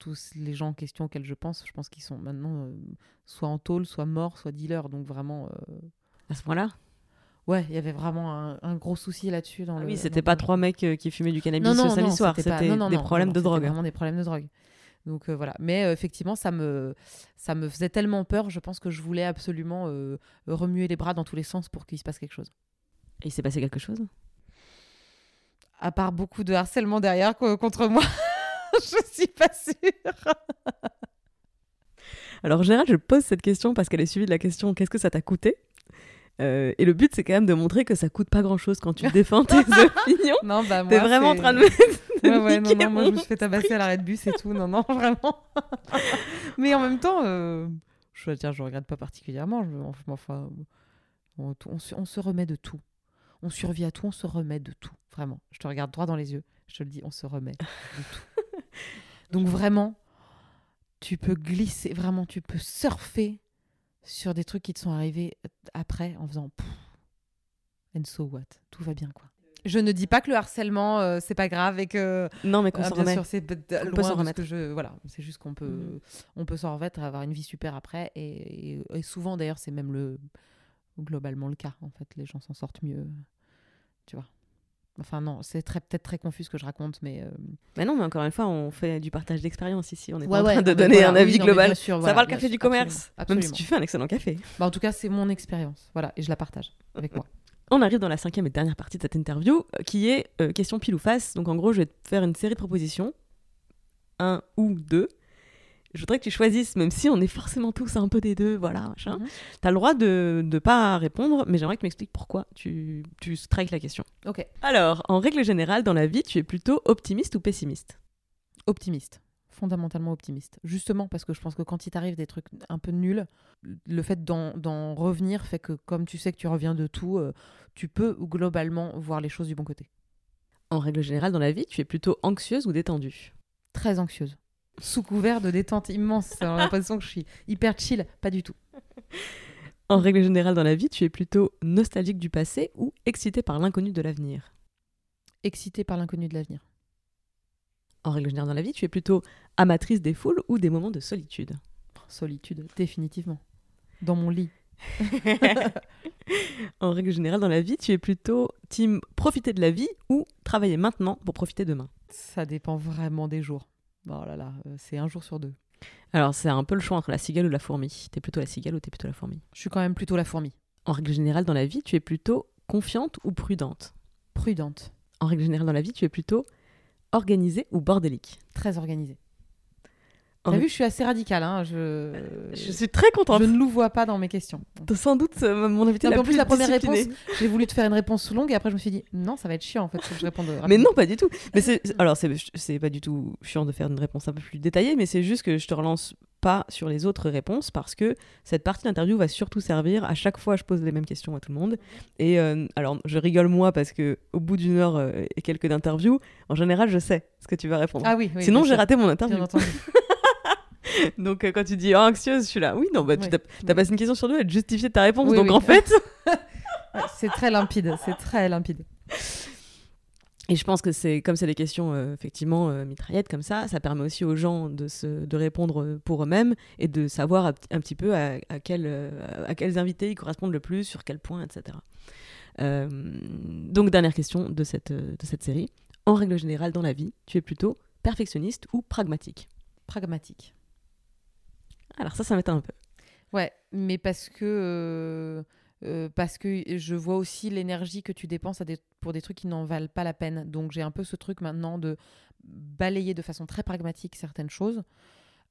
Tous les gens en question auxquels je pense, je pense qu'ils sont maintenant euh, soit en tôle, soit morts, soit dealers. Donc vraiment, euh, à ce point-là? ouais, il y avait vraiment un, un gros souci là-dessus. Dans Ah le, oui, c'était pas trois mecs euh, qui fumaient du cannabis non, non, le samedi non, soir, c'était des problèmes de drogue. Vraiment des problèmes de drogue. Donc euh, voilà. Mais euh, effectivement, ça me, ça me faisait tellement peur. Je pense que je voulais absolument euh, remuer les bras dans tous les sens pour qu'il se passe quelque chose. Et il s'est passé quelque chose? À part beaucoup de harcèlement derrière co- contre moi, je suis pas sûre. Alors en général, je pose cette question parce qu'elle est suivie de la question qu'est-ce que ça t'a coûté? Euh, Et le but, c'est quand même de montrer que ça coûte pas grand-chose quand tu défends tes opinions. Non, bah moi. T'es vraiment en train de me Ouais, ouais, non, non, moi je me suis fait tabasser à l'arrêt de bus et tout. Non, non, vraiment. Mais en même temps, euh, je veux dire, je regrette pas particulièrement. Je, enfin, on se remet de tout. On survit à tout, on se remet de tout. Vraiment. Je te regarde droit dans les yeux. Je te le dis, on se remet de tout. Donc vraiment, tu peux glisser, vraiment, tu peux surfer sur des trucs qui te sont arrivés après en faisant pff, and so what? Tout va bien, quoi. Je ne dis pas que le harcèlement, euh, c'est pas grave et que Non, mais qu'on ah, s'en remet. sûr, c'est peut- Qu'on peut s'en remettre. je voilà, c'est juste qu'on peut Mhm. on peut s'en remettre, avoir une vie super après et, et- et souvent d'ailleurs c'est même le globalement le cas en fait, les gens s'en sortent mieux, tu vois. Enfin non, c'est très peut-être très confus ce que je raconte, mais euh, Mais non, mais encore une fois, on fait du partage d'expérience ici. On n'est Ouais, pas en train de donner voilà, un avis global. sûr, ça voilà, va le café sûr, du commerce, absolument, même si tu fais un excellent café. bah, en tout cas c'est mon expérience, voilà, et je la partage avec moi. On arrive dans la cinquième et dernière partie de cette interview, euh, qui est euh, question pile ou face. Donc en gros, je vais te faire une série de propositions, un ou deux. Je voudrais que tu choisisses, même si on est forcément tous un peu des deux, voilà, machin. Mhm. T'as le droit de ne pas répondre, mais j'aimerais que tu m'expliques pourquoi tu, tu strikes la question. Ok, Alors, en règle générale, dans la vie, tu es plutôt optimiste ou pessimiste? Optimiste, fondamentalement optimiste. Justement parce que je pense que quand il t'arrive des trucs un peu nuls, le fait d'en d'en revenir fait que comme tu sais que tu reviens de tout, euh, tu peux globalement voir les choses du bon côté. En règle générale, dans la vie, tu es plutôt anxieuse ou détendue? Très anxieuse. Sous couvert de détente immense. J'ai l'impression que je suis hyper chill. Pas du tout. En règle générale, dans la vie, tu es plutôt nostalgique du passé ou excitée par l'inconnu de l'avenir? Excitée par l'inconnu de l'avenir. En règle générale dans la vie, tu es plutôt amatrice des foules ou des moments de solitude? Solitude, définitivement. Dans mon lit. En règle générale dans la vie, tu es plutôt team profiter de la vie ou travailler maintenant pour profiter demain? Ça dépend vraiment des jours. Oh là là, euh, c'est un jour sur deux. Alors c'est un peu le choix entre la cigale ou la fourmi. T'es plutôt la cigale ou t'es plutôt la fourmi? Je suis quand même plutôt la fourmi. En règle générale dans la vie, tu es plutôt confiante ou prudente? Prudente. En règle générale dans la vie, tu es plutôt organisée ou bordélique? Très organisée. T'as règle- vu, je suis assez radicale. Hein. Je... Je suis très contente. je ne louvoie pas dans mes questions. Sans doute euh, mon invité Non, la en plus plus, la première réponse, j'ai voulu te faire une réponse longue et après je me suis dit non, ça va être chiant en fait, faut que je réponde. Mais non, pas du tout. Mais c'est alors c'est pas du tout chiant de faire une réponse un peu plus détaillée, mais c'est juste que je te relance pas sur les autres réponses parce que cette partie d'interview va surtout servir à chaque fois je pose les mêmes questions à tout le monde. Et euh, alors je rigole moi parce que au bout d'une heure euh, et quelques d'interview, en général je sais ce que tu vas répondre. Ah oui, oui Sinon j'ai raté mon interview. Donc euh, quand tu dis oh, anxieuse, je suis là. Oui non bah tu Oui, t'as oui. t'as passé une question sur deux, elle te justifie ta réponse. Oui, donc en fait. C'est très limpide, c'est très limpide. Et je pense que c'est comme c'est des questions euh, effectivement euh, mitraillettes comme ça, ça permet aussi aux gens de, se, de répondre pour eux-mêmes et de savoir un, un petit peu à, à, quel, à quels invités ils correspondent le plus, sur quel point, etc. Euh, donc dernière question de cette, de cette série. En règle générale dans la vie, tu es plutôt perfectionniste ou pragmatique? Pragmatique. Alors ça, ça m'étonne un peu. Ouais, mais parce que euh, euh, parce que je vois aussi l'énergie que tu dépenses à des- pour des trucs qui n'en valent pas la peine. Donc j'ai un peu ce truc maintenant de balayer de façon très pragmatique certaines choses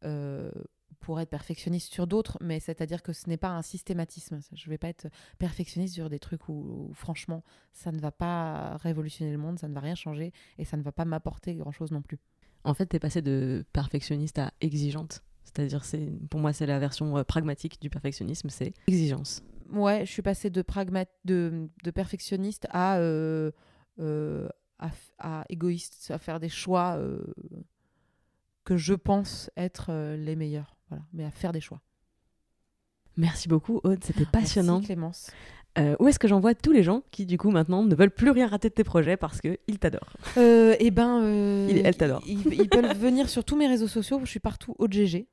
euh, pour être perfectionniste sur d'autres, mais c'est-à-dire que ce n'est pas un systématisme. Je ne vais pas être perfectionniste sur des trucs où, où, franchement ça ne va pas révolutionner le monde, ça ne va rien changer et ça ne va pas m'apporter grand-chose non plus. En fait, tu es passé de perfectionniste à exigeante. C'est-à-dire, c'est pour moi, c'est la version euh, pragmatique du perfectionnisme, c'est exigence. Ouais, je suis passée de, pragma de, de perfectionniste à, euh, euh, à, égoïste, à faire des choix euh, que je pense être les meilleurs. Voilà, mais à faire des choix. Merci beaucoup, Aude, c'était passionnant. Merci Clémence. Euh, où est-ce que j'envoie tous les gens qui, du coup, maintenant ne veulent plus rien rater de tes projets parce qu'ils t'adorent? Eh ben, euh, Il- elle t'adore. Ils, ils peuvent venir sur tous mes réseaux sociaux. Je suis partout AUDGG,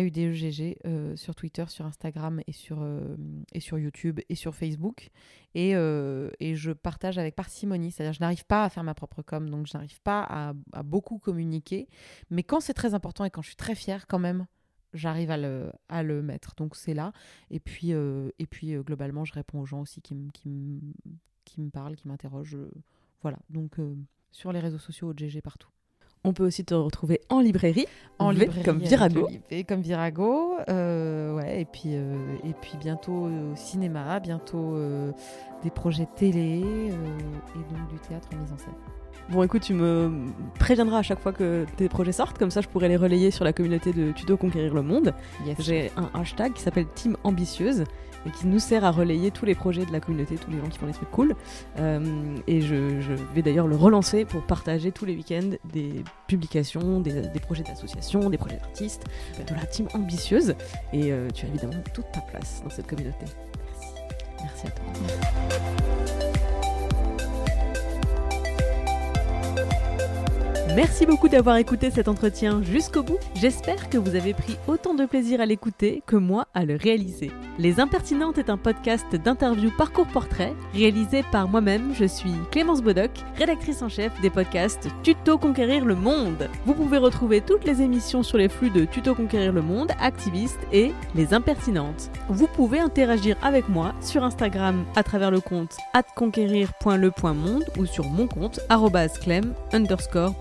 AUDEGG, euh, sur Twitter, sur Instagram et sur, euh, et sur YouTube et sur Facebook. Et, euh, et je partage avec parcimonie. C'est-à-dire, je n'arrive pas à faire ma propre com, donc je n'arrive pas à, beaucoup communiquer. Mais quand c'est très important et quand je suis très fière, quand même, j'arrive à le, à le mettre. Donc c'est là. Et puis, euh, et puis globalement, je réponds aux gens aussi qui, me- qui, me- qui me parlent, qui m'interrogent. Voilà. Donc sur les réseaux sociaux, AUDGG partout. On peut aussi te retrouver en librairie, En V librairie comme Virago. V comme Virago, euh, ouais, et puis euh, et puis bientôt euh, au cinéma, bientôt euh, des projets télé et donc du théâtre en mise en scène. Bon, écoute, tu me préviendras à chaque fois que tes projets sortent, comme ça je pourrai les relayer sur la communauté de Tuto Conquérir le Monde. Yes. J'ai un hashtag qui s'appelle Team Ambitieuse et qui nous sert à relayer tous les projets de la communauté, tous les gens qui font des trucs cool. Euh, et je, vais d'ailleurs le relancer pour partager tous les week-ends des publications, des, des projets d'associations, des projets d'artistes, de la Team Ambitieuse. Et euh, tu as évidemment toute ta place dans cette communauté. Merci. Merci à toi. Merci beaucoup d'avoir écouté cet entretien jusqu'au bout. J'espère que vous avez pris autant de plaisir à l'écouter que moi à le réaliser. Les Impertinentes est un podcast d'interview parcours portrait réalisé par moi-même. Je suis Clémence Bodoc, rédactrice en chef des podcasts Tuto Conquérir le Monde. Vous pouvez retrouver toutes les émissions sur les flux de Tuto Conquérir le Monde, Activiste et Les Impertinentes. Vous pouvez interagir avec moi sur Instagram à travers le compte atconquérir.le.monde ou sur mon compte clem underscore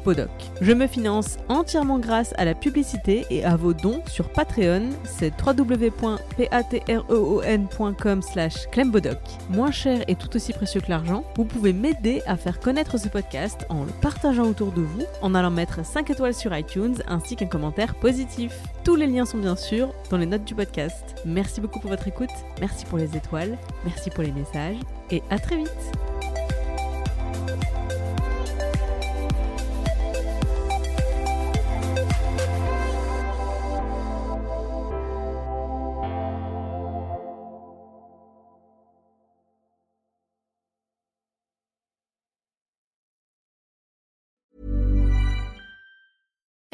Je me finance entièrement grâce à la publicité et à vos dons sur Patreon, c'est www.patreon.com slash clembodoc. Moins cher et tout aussi précieux que l'argent, vous pouvez m'aider à faire connaître ce podcast en le partageant autour de vous, en allant mettre 5 étoiles sur iTunes ainsi qu'un commentaire positif. Tous les liens sont bien sûr dans les notes du podcast. Merci beaucoup pour votre écoute, merci pour les étoiles, merci pour les messages et à très vite